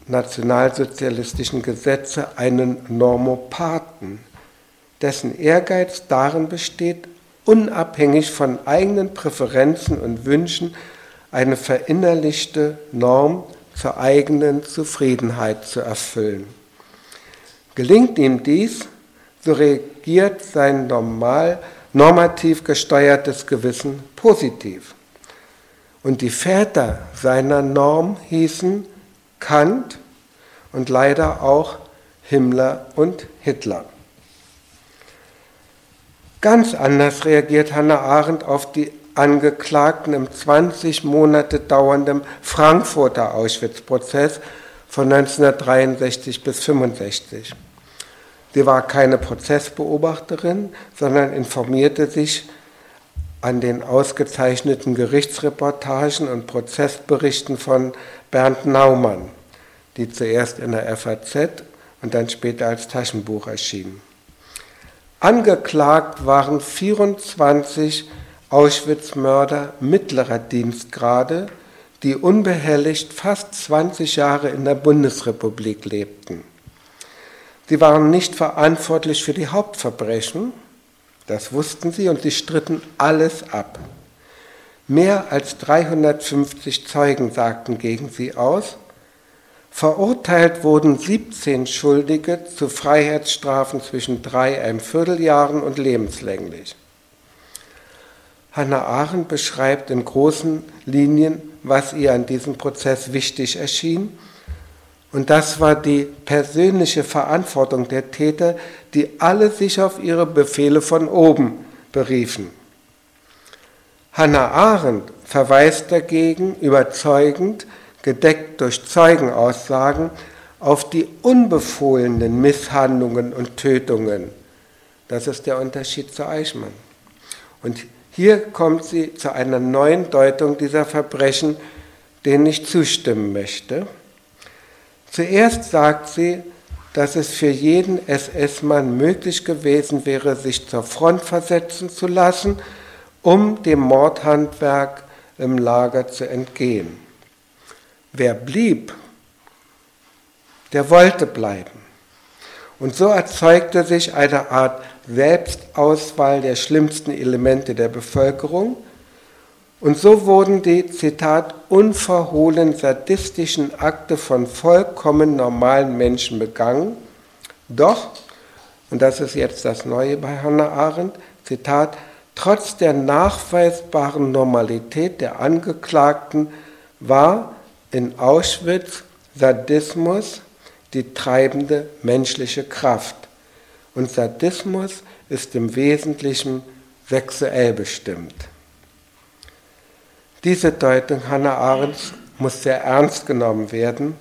nationalsozialistischen Gesetze einen Normopathen, dessen Ehrgeiz darin besteht, unabhängig von eigenen Präferenzen und Wünschen eine verinnerlichte Norm zur eigenen Zufriedenheit zu erfüllen. Gelingt ihm dies, so reagiert sein normal, normativ gesteuertes Gewissen positiv. Und die Väter seiner Norm hießen Kant und leider auch Himmler und Hitler. Ganz anders reagiert Hannah Arendt auf die Angeklagten im 20 Monate dauernden Frankfurter Auschwitz-Prozess von 1963 bis 1965. Sie war keine Prozessbeobachterin, sondern informierte sich an den ausgezeichneten Gerichtsreportagen und Prozessberichten von Bernd Naumann, die zuerst in der FAZ und dann später als Taschenbuch erschienen. Angeklagt waren 24 Auschwitz-Mörder mittlerer Dienstgrade, die unbehelligt fast 20 Jahre in der Bundesrepublik lebten. Sie waren nicht verantwortlich für die Hauptverbrechen, das wussten sie, und sie stritten alles ab. Mehr als 350 Zeugen sagten gegen sie aus, Verurteilt wurden 17 Schuldige zu Freiheitsstrafen zwischen drei ein Vierteljahren und lebenslänglich. Hannah Arendt beschreibt in großen Linien, was ihr an diesem Prozess wichtig erschien. Und das war die persönliche Verantwortung der Täter, die alle sich auf ihre Befehle von oben beriefen. Hannah Arendt verweist dagegen überzeugend gedeckt durch Zeugenaussagen, auf die unbefohlenen Misshandlungen und Tötungen. Das ist der Unterschied zu Eichmann. Und hier kommt sie zu einer neuen Deutung dieser Verbrechen, denen ich zustimmen möchte. Zuerst sagt sie, dass es für jeden SS-Mann möglich gewesen wäre, sich zur Front versetzen zu lassen, um dem Mordhandwerk im Lager zu entgehen. Wer blieb, der wollte bleiben. Und so erzeugte sich eine Art Selbstauswahl der schlimmsten Elemente der Bevölkerung. Und so wurden die, Zitat, unverhohlen sadistischen Akte von vollkommen normalen Menschen begangen. Doch, und das ist jetzt das Neue bei Hannah Arendt, Zitat, trotz der nachweisbaren Normalität der Angeklagten war in Auschwitz Sadismus die treibende menschliche Kraft. Und Sadismus ist im Wesentlichen sexuell bestimmt. Diese Deutung Hannah Arendts muss sehr ernst genommen werden,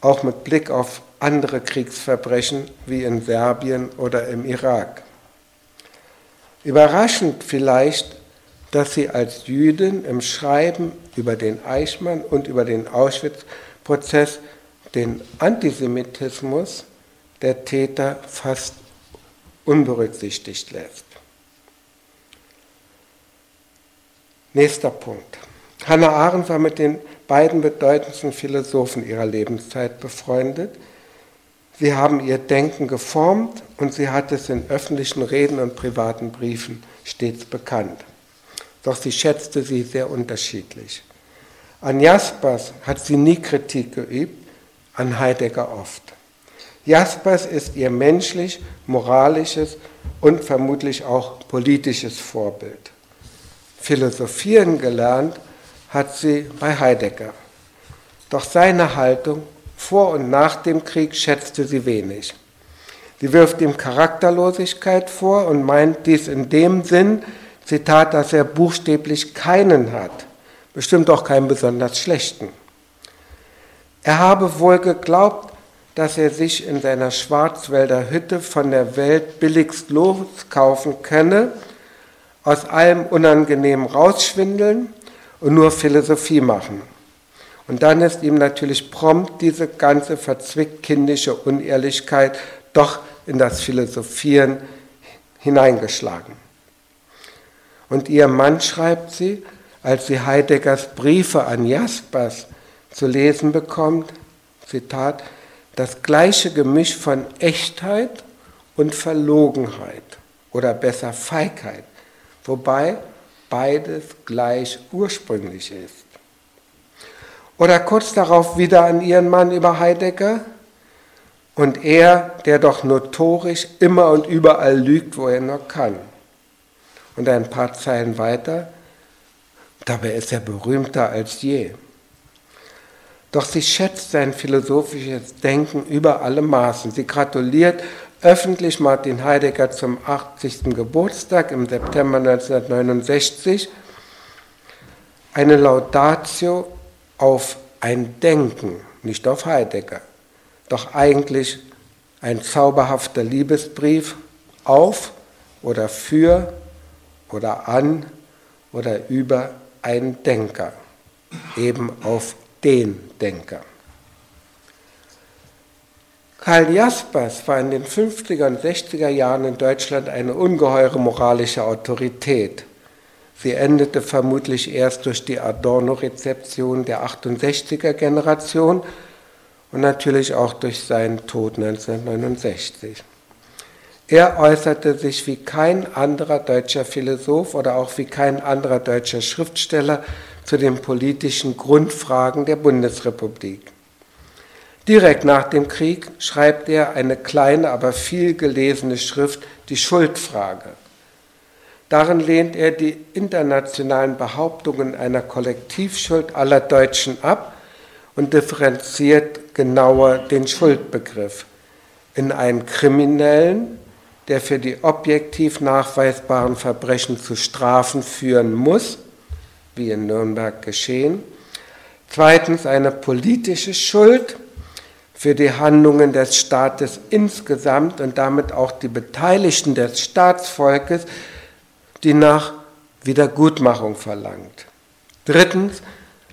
auch mit Blick auf andere Kriegsverbrechen wie in Serbien oder im Irak. Überraschend vielleicht, dass sie als Jüdin im Schreiben über den Eichmann und über den Auschwitz-Prozess den Antisemitismus der Täter fast unberücksichtigt lässt. Nächster Punkt. Hannah Arendt war mit den beiden bedeutendsten Philosophen ihrer Lebenszeit befreundet. Sie haben ihr Denken geformt und sie hat es in öffentlichen Reden und privaten Briefen stets bekannt. Doch sie schätzte sie sehr unterschiedlich. An Jaspers hat sie nie Kritik geübt, an Heidegger oft. Jaspers ist ihr menschlich, moralisches und vermutlich auch politisches Vorbild. Philosophieren gelernt hat sie bei Heidegger. Doch seine Haltung vor und nach dem Krieg schätzte sie wenig. Sie wirft ihm Charakterlosigkeit vor und meint dies in dem Sinn, Zitat, dass er buchstäblich keinen hat, bestimmt auch keinen besonders schlechten. Er habe wohl geglaubt, dass er sich in seiner Schwarzwälder Hütte von der Welt billigst loskaufen könne, aus allem Unangenehmen rausschwindeln und nur Philosophie machen. Und dann ist ihm natürlich prompt diese ganze verzwickt kindische Unehrlichkeit doch in das Philosophieren hineingeschlagen. Und ihr Mann schreibt sie, als sie Heideggers Briefe an Jaspers zu lesen bekommt, Zitat, das gleiche Gemisch von Echtheit und Verlogenheit oder besser Feigheit, wobei beides gleich ursprünglich ist. Oder kurz darauf wieder an ihren Mann über Heidegger und er, der doch notorisch immer und überall lügt, wo er nur kann. Und ein paar Zeilen weiter, dabei ist er berühmter als je. Doch sie schätzt sein philosophisches Denken über alle Maßen. Sie gratuliert öffentlich Martin Heidegger zum 80. Geburtstag im September 1969. Eine Laudatio auf ein Denken, nicht auf Heidegger. Doch eigentlich ein zauberhafter Liebesbrief auf oder für oder an oder über einen Denker, eben auf den Denker. Karl Jaspers war in den 50er und 60er Jahren in Deutschland eine ungeheure moralische Autorität. Sie endete vermutlich erst durch die Adorno-Rezeption der 68er Generation und natürlich auch durch seinen Tod 1969. Er äußerte sich wie kein anderer deutscher Philosoph oder auch wie kein anderer deutscher Schriftsteller zu den politischen Grundfragen der Bundesrepublik. Direkt nach dem Krieg schreibt er eine kleine, aber viel gelesene Schrift, die Schuldfrage. Darin lehnt er die internationalen Behauptungen einer Kollektivschuld aller Deutschen ab und differenziert genauer den Schuldbegriff in einen kriminellen, der für die objektiv nachweisbaren Verbrechen zu Strafen führen muss, wie in Nürnberg geschehen. Zweitens eine politische Schuld für die Handlungen des Staates insgesamt und damit auch die Beteiligten des Staatsvolkes, die nach Wiedergutmachung verlangt. Drittens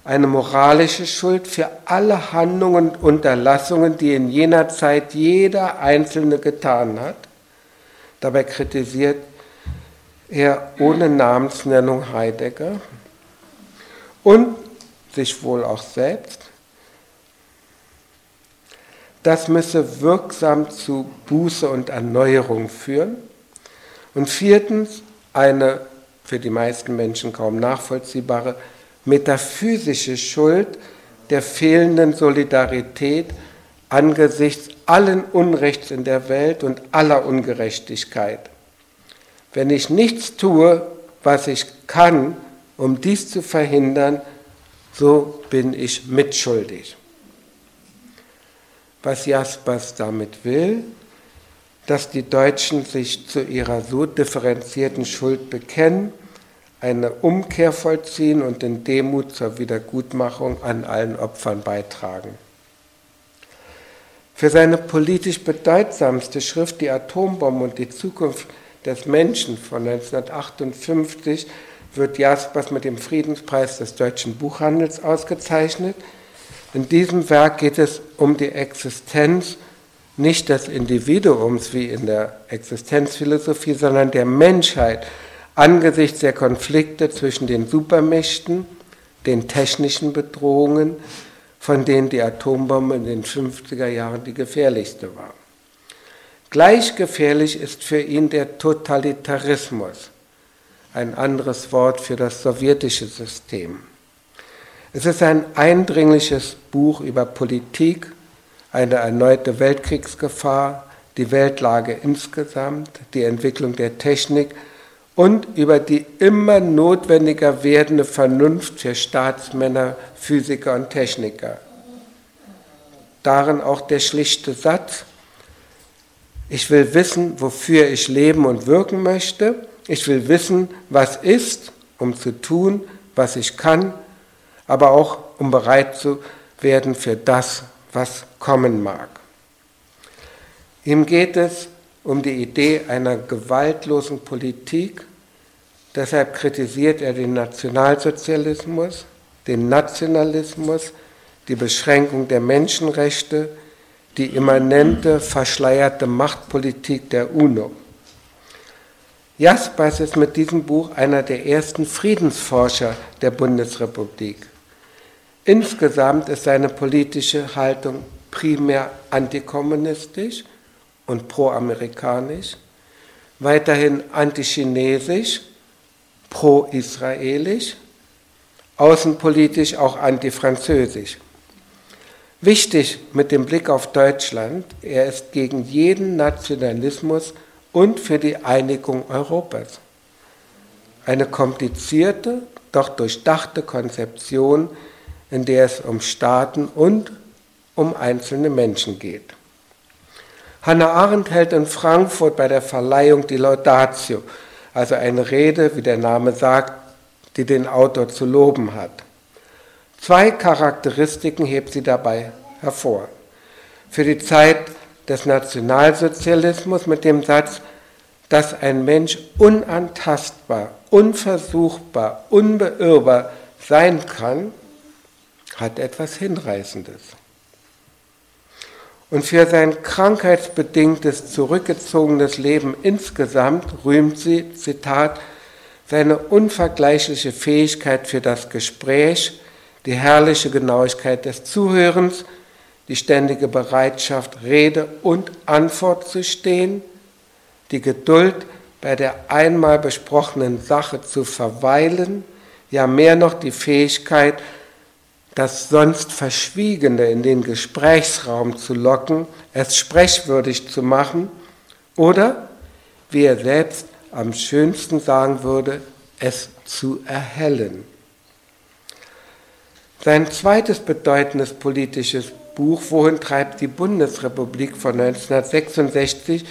eine moralische Schuld für alle Handlungen und Unterlassungen, die in jener Zeit jeder Einzelne getan hat. Dabei kritisiert er ohne Namensnennung Heidegger und sich wohl auch selbst. Das müsse wirksam zu Buße und Erneuerung führen. Und viertens eine für die meisten Menschen kaum nachvollziehbare metaphysische Schuld der fehlenden Solidarität angesichts allen Unrechts in der Welt und aller Ungerechtigkeit. Wenn ich nichts tue, was ich kann, um dies zu verhindern, so bin ich mitschuldig. Was Jaspers damit will, dass die Deutschen sich zu ihrer so differenzierten Schuld bekennen eine Umkehr vollziehen und in Demut zur Wiedergutmachung an allen Opfern beitragen. Für seine politisch bedeutsamste Schrift Die Atombombe und die Zukunft des Menschen von 1958 wird Jaspers mit dem Friedenspreis des deutschen Buchhandels ausgezeichnet. In diesem Werk geht es um die Existenz nicht des Individuums wie in der Existenzphilosophie, sondern der Menschheit angesichts der Konflikte zwischen den Supermächten, den technischen Bedrohungen, von denen die Atombombe in den 50er Jahren die gefährlichste war. Gleich gefährlich ist für ihn der Totalitarismus, ein anderes Wort für das sowjetische System. Es ist ein eindringliches Buch über Politik, eine erneute Weltkriegsgefahr, die Weltlage insgesamt, die Entwicklung der Technik und über die immer notwendiger werdende Vernunft für Staatsmänner, Physiker und Techniker. Darin auch der schlichte Satz, ich will wissen, wofür ich leben und wirken möchte. Ich will wissen, was ist, um zu tun, was ich kann, aber auch um bereit zu werden für das, was kommen mag. Ihm geht es um die Idee einer gewaltlosen Politik, Deshalb kritisiert er den Nationalsozialismus, den Nationalismus, die Beschränkung der Menschenrechte, die immanente, verschleierte Machtpolitik der UNO. Jaspers ist mit diesem Buch einer der ersten Friedensforscher der Bundesrepublik. Insgesamt ist seine politische Haltung primär antikommunistisch und proamerikanisch, weiterhin antichinesisch pro-israelisch, außenpolitisch auch antifranzösisch. Wichtig mit dem Blick auf Deutschland, er ist gegen jeden Nationalismus und für die Einigung Europas. Eine komplizierte, doch durchdachte Konzeption, in der es um Staaten und um einzelne Menschen geht. Hannah Arendt hält in Frankfurt bei der Verleihung die Laudatio also eine Rede, wie der Name sagt, die den Autor zu loben hat. Zwei Charakteristiken hebt sie dabei hervor. Für die Zeit des Nationalsozialismus mit dem Satz, dass ein Mensch unantastbar, unversuchbar, unbeirrbar sein kann, hat etwas Hinreißendes. Und für sein krankheitsbedingtes zurückgezogenes Leben insgesamt rühmt sie, Zitat, seine unvergleichliche Fähigkeit für das Gespräch, die herrliche Genauigkeit des Zuhörens, die ständige Bereitschaft, Rede und Antwort zu stehen, die Geduld, bei der einmal besprochenen Sache zu verweilen, ja mehr noch die Fähigkeit, das sonst Verschwiegene in den Gesprächsraum zu locken, es sprechwürdig zu machen oder, wie er selbst am schönsten sagen würde, es zu erhellen. Sein zweites bedeutendes politisches Buch, Wohin treibt die Bundesrepublik von 1966,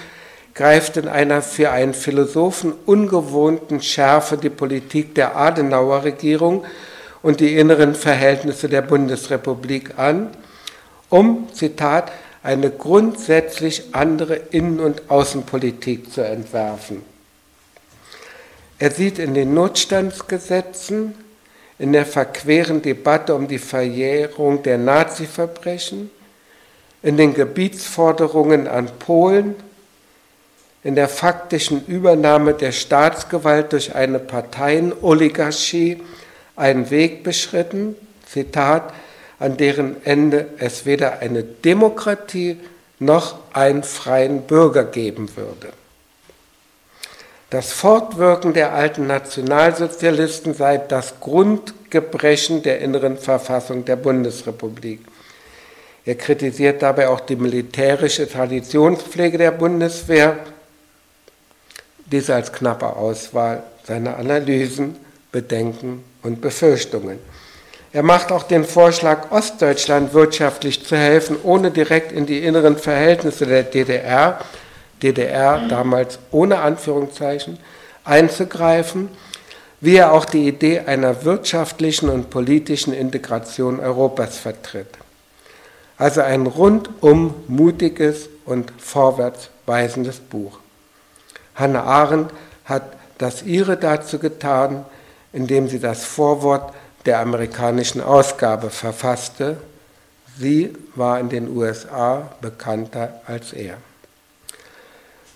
greift in einer für einen Philosophen ungewohnten Schärfe die Politik der Adenauer Regierung und die inneren Verhältnisse der Bundesrepublik an, um, Zitat, eine grundsätzlich andere Innen- und Außenpolitik zu entwerfen. Er sieht in den Notstandsgesetzen, in der verqueren Debatte um die Verjährung der Nazi-Verbrechen, in den Gebietsforderungen an Polen, in der faktischen Übernahme der Staatsgewalt durch eine Parteienoligarchie einen Weg beschritten, Zitat, an deren Ende es weder eine Demokratie noch einen freien Bürger geben würde. Das Fortwirken der alten Nationalsozialisten sei das Grundgebrechen der inneren Verfassung der Bundesrepublik. Er kritisiert dabei auch die militärische Traditionspflege der Bundeswehr, diese als knappe Auswahl seiner Analysen, Bedenken und Befürchtungen. Er macht auch den Vorschlag, Ostdeutschland wirtschaftlich zu helfen, ohne direkt in die inneren Verhältnisse der DDR DDR damals ohne Anführungszeichen, einzugreifen, wie er auch die Idee einer wirtschaftlichen und politischen Integration Europas vertritt. Also ein rundum mutiges und vorwärtsweisendes Buch. Hannah Arendt hat das ihre dazu getan, indem sie das Vorwort der amerikanischen Ausgabe verfasste. Sie war in den USA bekannter als er.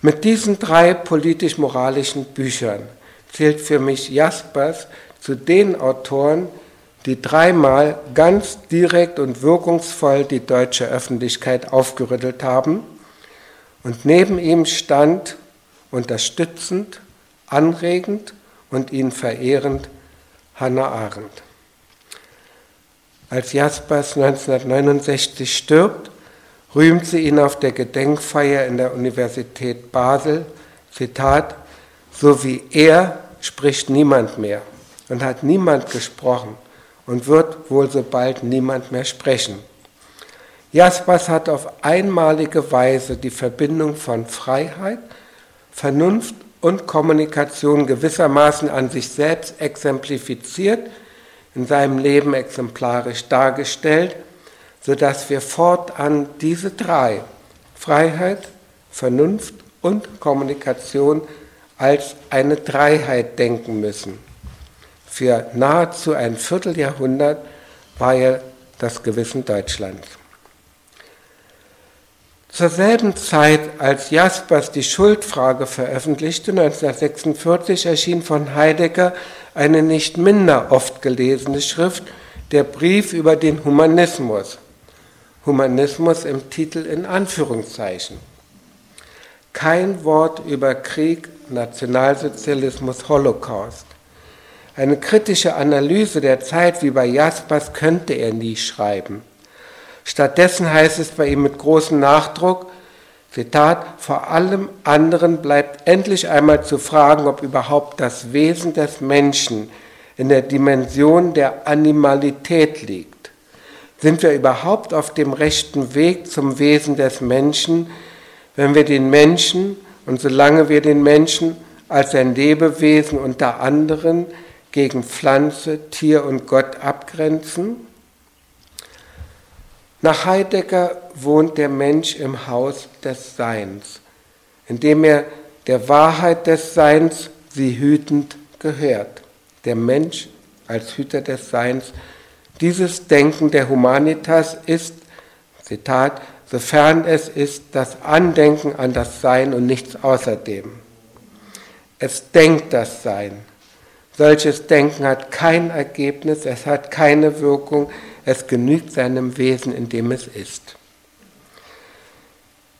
Mit diesen drei politisch-moralischen Büchern zählt für mich Jaspers zu den Autoren, die dreimal ganz direkt und wirkungsvoll die deutsche Öffentlichkeit aufgerüttelt haben. Und neben ihm stand unterstützend, anregend und ihn verehrend Hannah Arendt. Als Jaspers 1969 stirbt, rühmt sie ihn auf der Gedenkfeier in der Universität Basel, Zitat, so wie er spricht niemand mehr und hat niemand gesprochen und wird wohl so bald niemand mehr sprechen. Jaspers hat auf einmalige Weise die Verbindung von Freiheit, Vernunft und Kommunikation gewissermaßen an sich selbst exemplifiziert, in seinem Leben exemplarisch dargestellt sodass wir fortan diese drei, Freiheit, Vernunft und Kommunikation, als eine Dreiheit denken müssen. Für nahezu ein Vierteljahrhundert war er das Gewissen Deutschlands. Zur selben Zeit, als Jaspers die Schuldfrage veröffentlichte, 1946, erschien von Heidegger eine nicht minder oft gelesene Schrift, der Brief über den Humanismus, Humanismus im Titel in Anführungszeichen. Kein Wort über Krieg, Nationalsozialismus, Holocaust. Eine kritische Analyse der Zeit wie bei Jaspers könnte er nie schreiben. Stattdessen heißt es bei ihm mit großem Nachdruck, Zitat, vor allem anderen bleibt endlich einmal zu fragen, ob überhaupt das Wesen des Menschen in der Dimension der Animalität liegt. Sind wir überhaupt auf dem rechten Weg zum Wesen des Menschen, wenn wir den Menschen und solange wir den Menschen als ein Lebewesen unter anderen gegen Pflanze, Tier und Gott abgrenzen? Nach Heidegger wohnt der Mensch im Haus des Seins, indem er der Wahrheit des Seins sie hütend gehört. Der Mensch als Hüter des Seins dieses Denken der Humanitas ist, Zitat, sofern es ist das Andenken an das Sein und nichts außerdem. Es denkt das Sein. Solches Denken hat kein Ergebnis, es hat keine Wirkung, es genügt seinem Wesen, in dem es ist.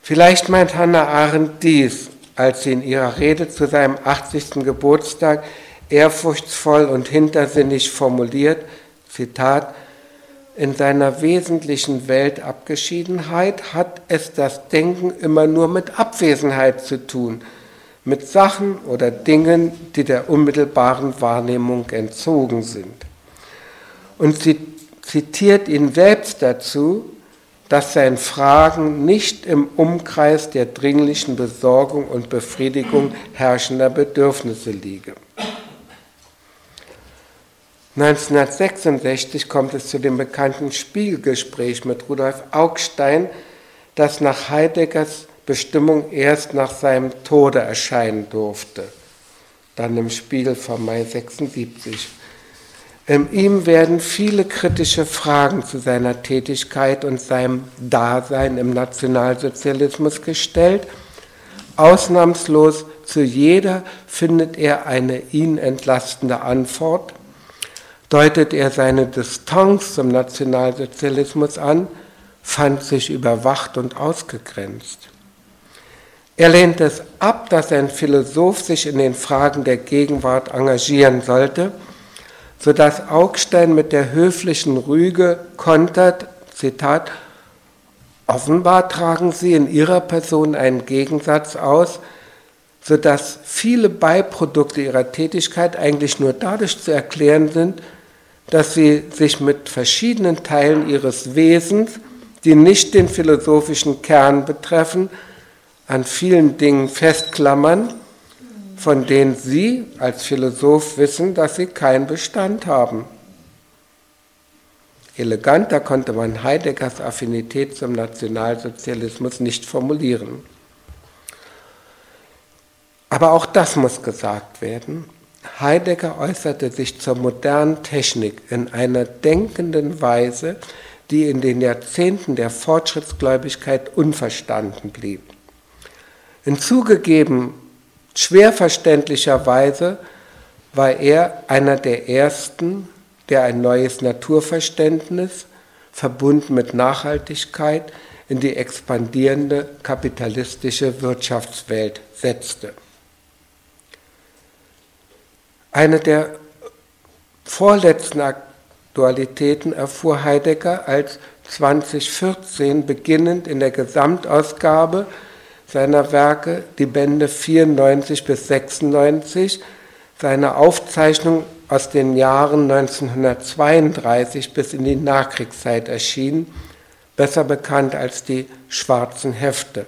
Vielleicht meint Hannah Arendt dies, als sie in ihrer Rede zu seinem 80. Geburtstag ehrfurchtsvoll und hintersinnig formuliert, Zitat, in seiner wesentlichen Weltabgeschiedenheit hat es das Denken immer nur mit Abwesenheit zu tun, mit Sachen oder Dingen, die der unmittelbaren Wahrnehmung entzogen sind. Und sie zitiert ihn selbst dazu, dass sein Fragen nicht im Umkreis der dringlichen Besorgung und Befriedigung herrschender Bedürfnisse liege. 1966 kommt es zu dem bekannten Spiegelgespräch mit Rudolf Augstein, das nach Heideggers Bestimmung erst nach seinem Tode erscheinen durfte. Dann im Spiegel vom Mai 76. In ihm werden viele kritische Fragen zu seiner Tätigkeit und seinem Dasein im Nationalsozialismus gestellt. Ausnahmslos zu jeder findet er eine ihn entlastende Antwort, deutet er seine Distanz zum Nationalsozialismus an, fand sich überwacht und ausgegrenzt. Er lehnt es ab, dass ein Philosoph sich in den Fragen der Gegenwart engagieren sollte, sodass Augstein mit der höflichen Rüge kontert, Zitat, offenbar tragen Sie in Ihrer Person einen Gegensatz aus, sodass viele Beiprodukte Ihrer Tätigkeit eigentlich nur dadurch zu erklären sind, dass Sie sich mit verschiedenen Teilen Ihres Wesens, die nicht den philosophischen Kern betreffen, an vielen Dingen festklammern, von denen Sie als Philosoph wissen, dass sie keinen Bestand haben. Eleganter konnte man Heideggers Affinität zum Nationalsozialismus nicht formulieren. Aber auch das muss gesagt werden. Heidegger äußerte sich zur modernen Technik in einer denkenden Weise, die in den Jahrzehnten der Fortschrittsgläubigkeit unverstanden blieb. In zugegeben schwer verständlicher Weise war er einer der ersten, der ein neues Naturverständnis verbunden mit Nachhaltigkeit in die expandierende kapitalistische Wirtschaftswelt setzte. Eine der vorletzten Aktualitäten erfuhr Heidegger, als 2014 beginnend in der Gesamtausgabe seiner Werke, die Bände 94 bis 96, seine Aufzeichnung aus den Jahren 1932 bis in die Nachkriegszeit erschienen, besser bekannt als die schwarzen Hefte.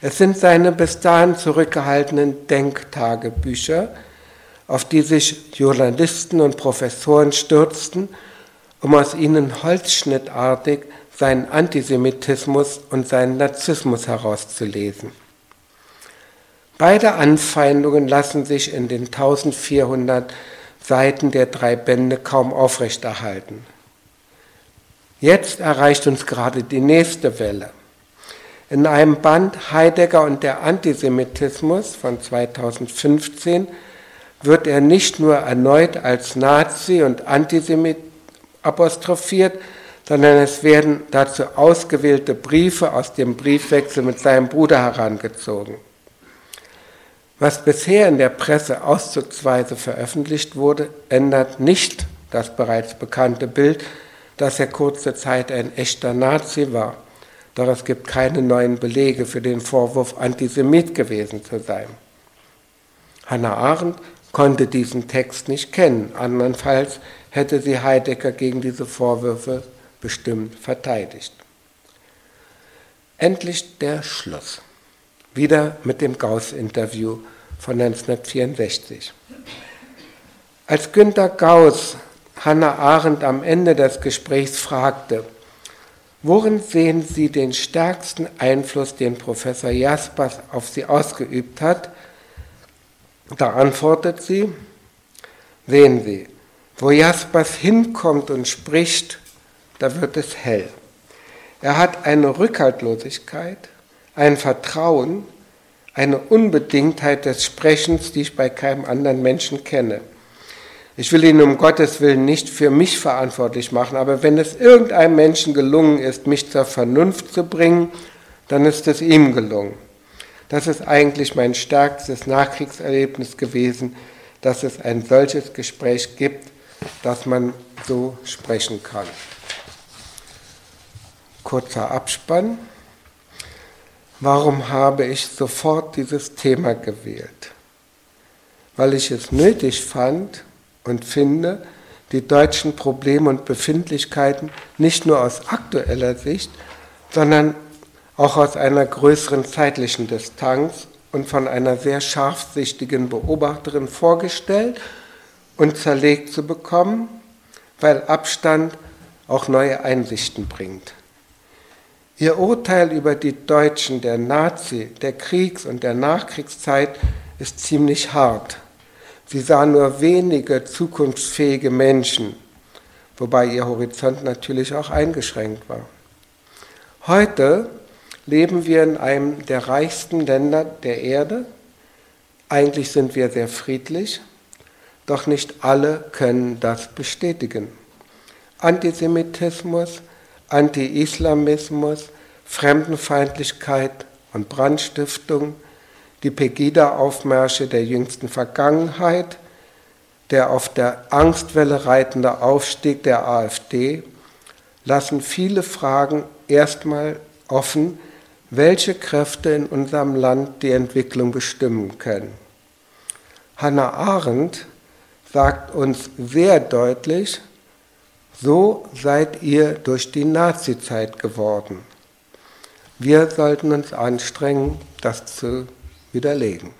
Es sind seine bis dahin zurückgehaltenen Denktagebücher, auf die sich Journalisten und Professoren stürzten, um aus ihnen holzschnittartig seinen Antisemitismus und seinen Narzissmus herauszulesen. Beide Anfeindungen lassen sich in den 1400 Seiten der drei Bände kaum aufrechterhalten. Jetzt erreicht uns gerade die nächste Welle. In einem Band Heidegger und der Antisemitismus von 2015 wird er nicht nur erneut als Nazi und Antisemit apostrophiert, sondern es werden dazu ausgewählte Briefe aus dem Briefwechsel mit seinem Bruder herangezogen. Was bisher in der Presse auszugsweise veröffentlicht wurde, ändert nicht das bereits bekannte Bild, dass er kurze Zeit ein echter Nazi war. Doch es gibt keine neuen Belege für den Vorwurf, Antisemit gewesen zu sein. Hannah Arendt konnte diesen Text nicht kennen, andernfalls hätte sie Heidegger gegen diese Vorwürfe bestimmt verteidigt. Endlich der Schluss. Wieder mit dem Gauss-Interview von 1964. Als Günter Gauss Hannah Arendt am Ende des Gesprächs fragte, worin sehen Sie den stärksten Einfluss, den Professor Jaspers auf Sie ausgeübt hat, da antwortet sie, sehen Sie, wo Jaspers hinkommt und spricht, da wird es hell. Er hat eine Rückhaltlosigkeit, ein Vertrauen, eine Unbedingtheit des Sprechens, die ich bei keinem anderen Menschen kenne. Ich will ihn um Gottes Willen nicht für mich verantwortlich machen, aber wenn es irgendeinem Menschen gelungen ist, mich zur Vernunft zu bringen, dann ist es ihm gelungen. Das ist eigentlich mein stärkstes Nachkriegserlebnis gewesen, dass es ein solches Gespräch gibt, dass man so sprechen kann. Kurzer Abspann. Warum habe ich sofort dieses Thema gewählt? Weil ich es nötig fand und finde, die deutschen Probleme und Befindlichkeiten nicht nur aus aktueller Sicht, sondern auch aus einer größeren zeitlichen Distanz und von einer sehr scharfsichtigen Beobachterin vorgestellt und zerlegt zu bekommen, weil Abstand auch neue Einsichten bringt. Ihr Urteil über die Deutschen der Nazi, der Kriegs- und der Nachkriegszeit ist ziemlich hart. Sie sah nur wenige zukunftsfähige Menschen, wobei ihr Horizont natürlich auch eingeschränkt war. Heute leben wir in einem der reichsten Länder der Erde. Eigentlich sind wir sehr friedlich, doch nicht alle können das bestätigen. Antisemitismus, Anti-Islamismus, Fremdenfeindlichkeit und Brandstiftung, die Pegida-Aufmärsche der jüngsten Vergangenheit, der auf der Angstwelle reitende Aufstieg der AfD lassen viele Fragen erstmal offen, welche Kräfte in unserem Land die Entwicklung bestimmen können. Hannah Arendt sagt uns sehr deutlich, so seid ihr durch die Nazizeit geworden. Wir sollten uns anstrengen, das zu widerlegen.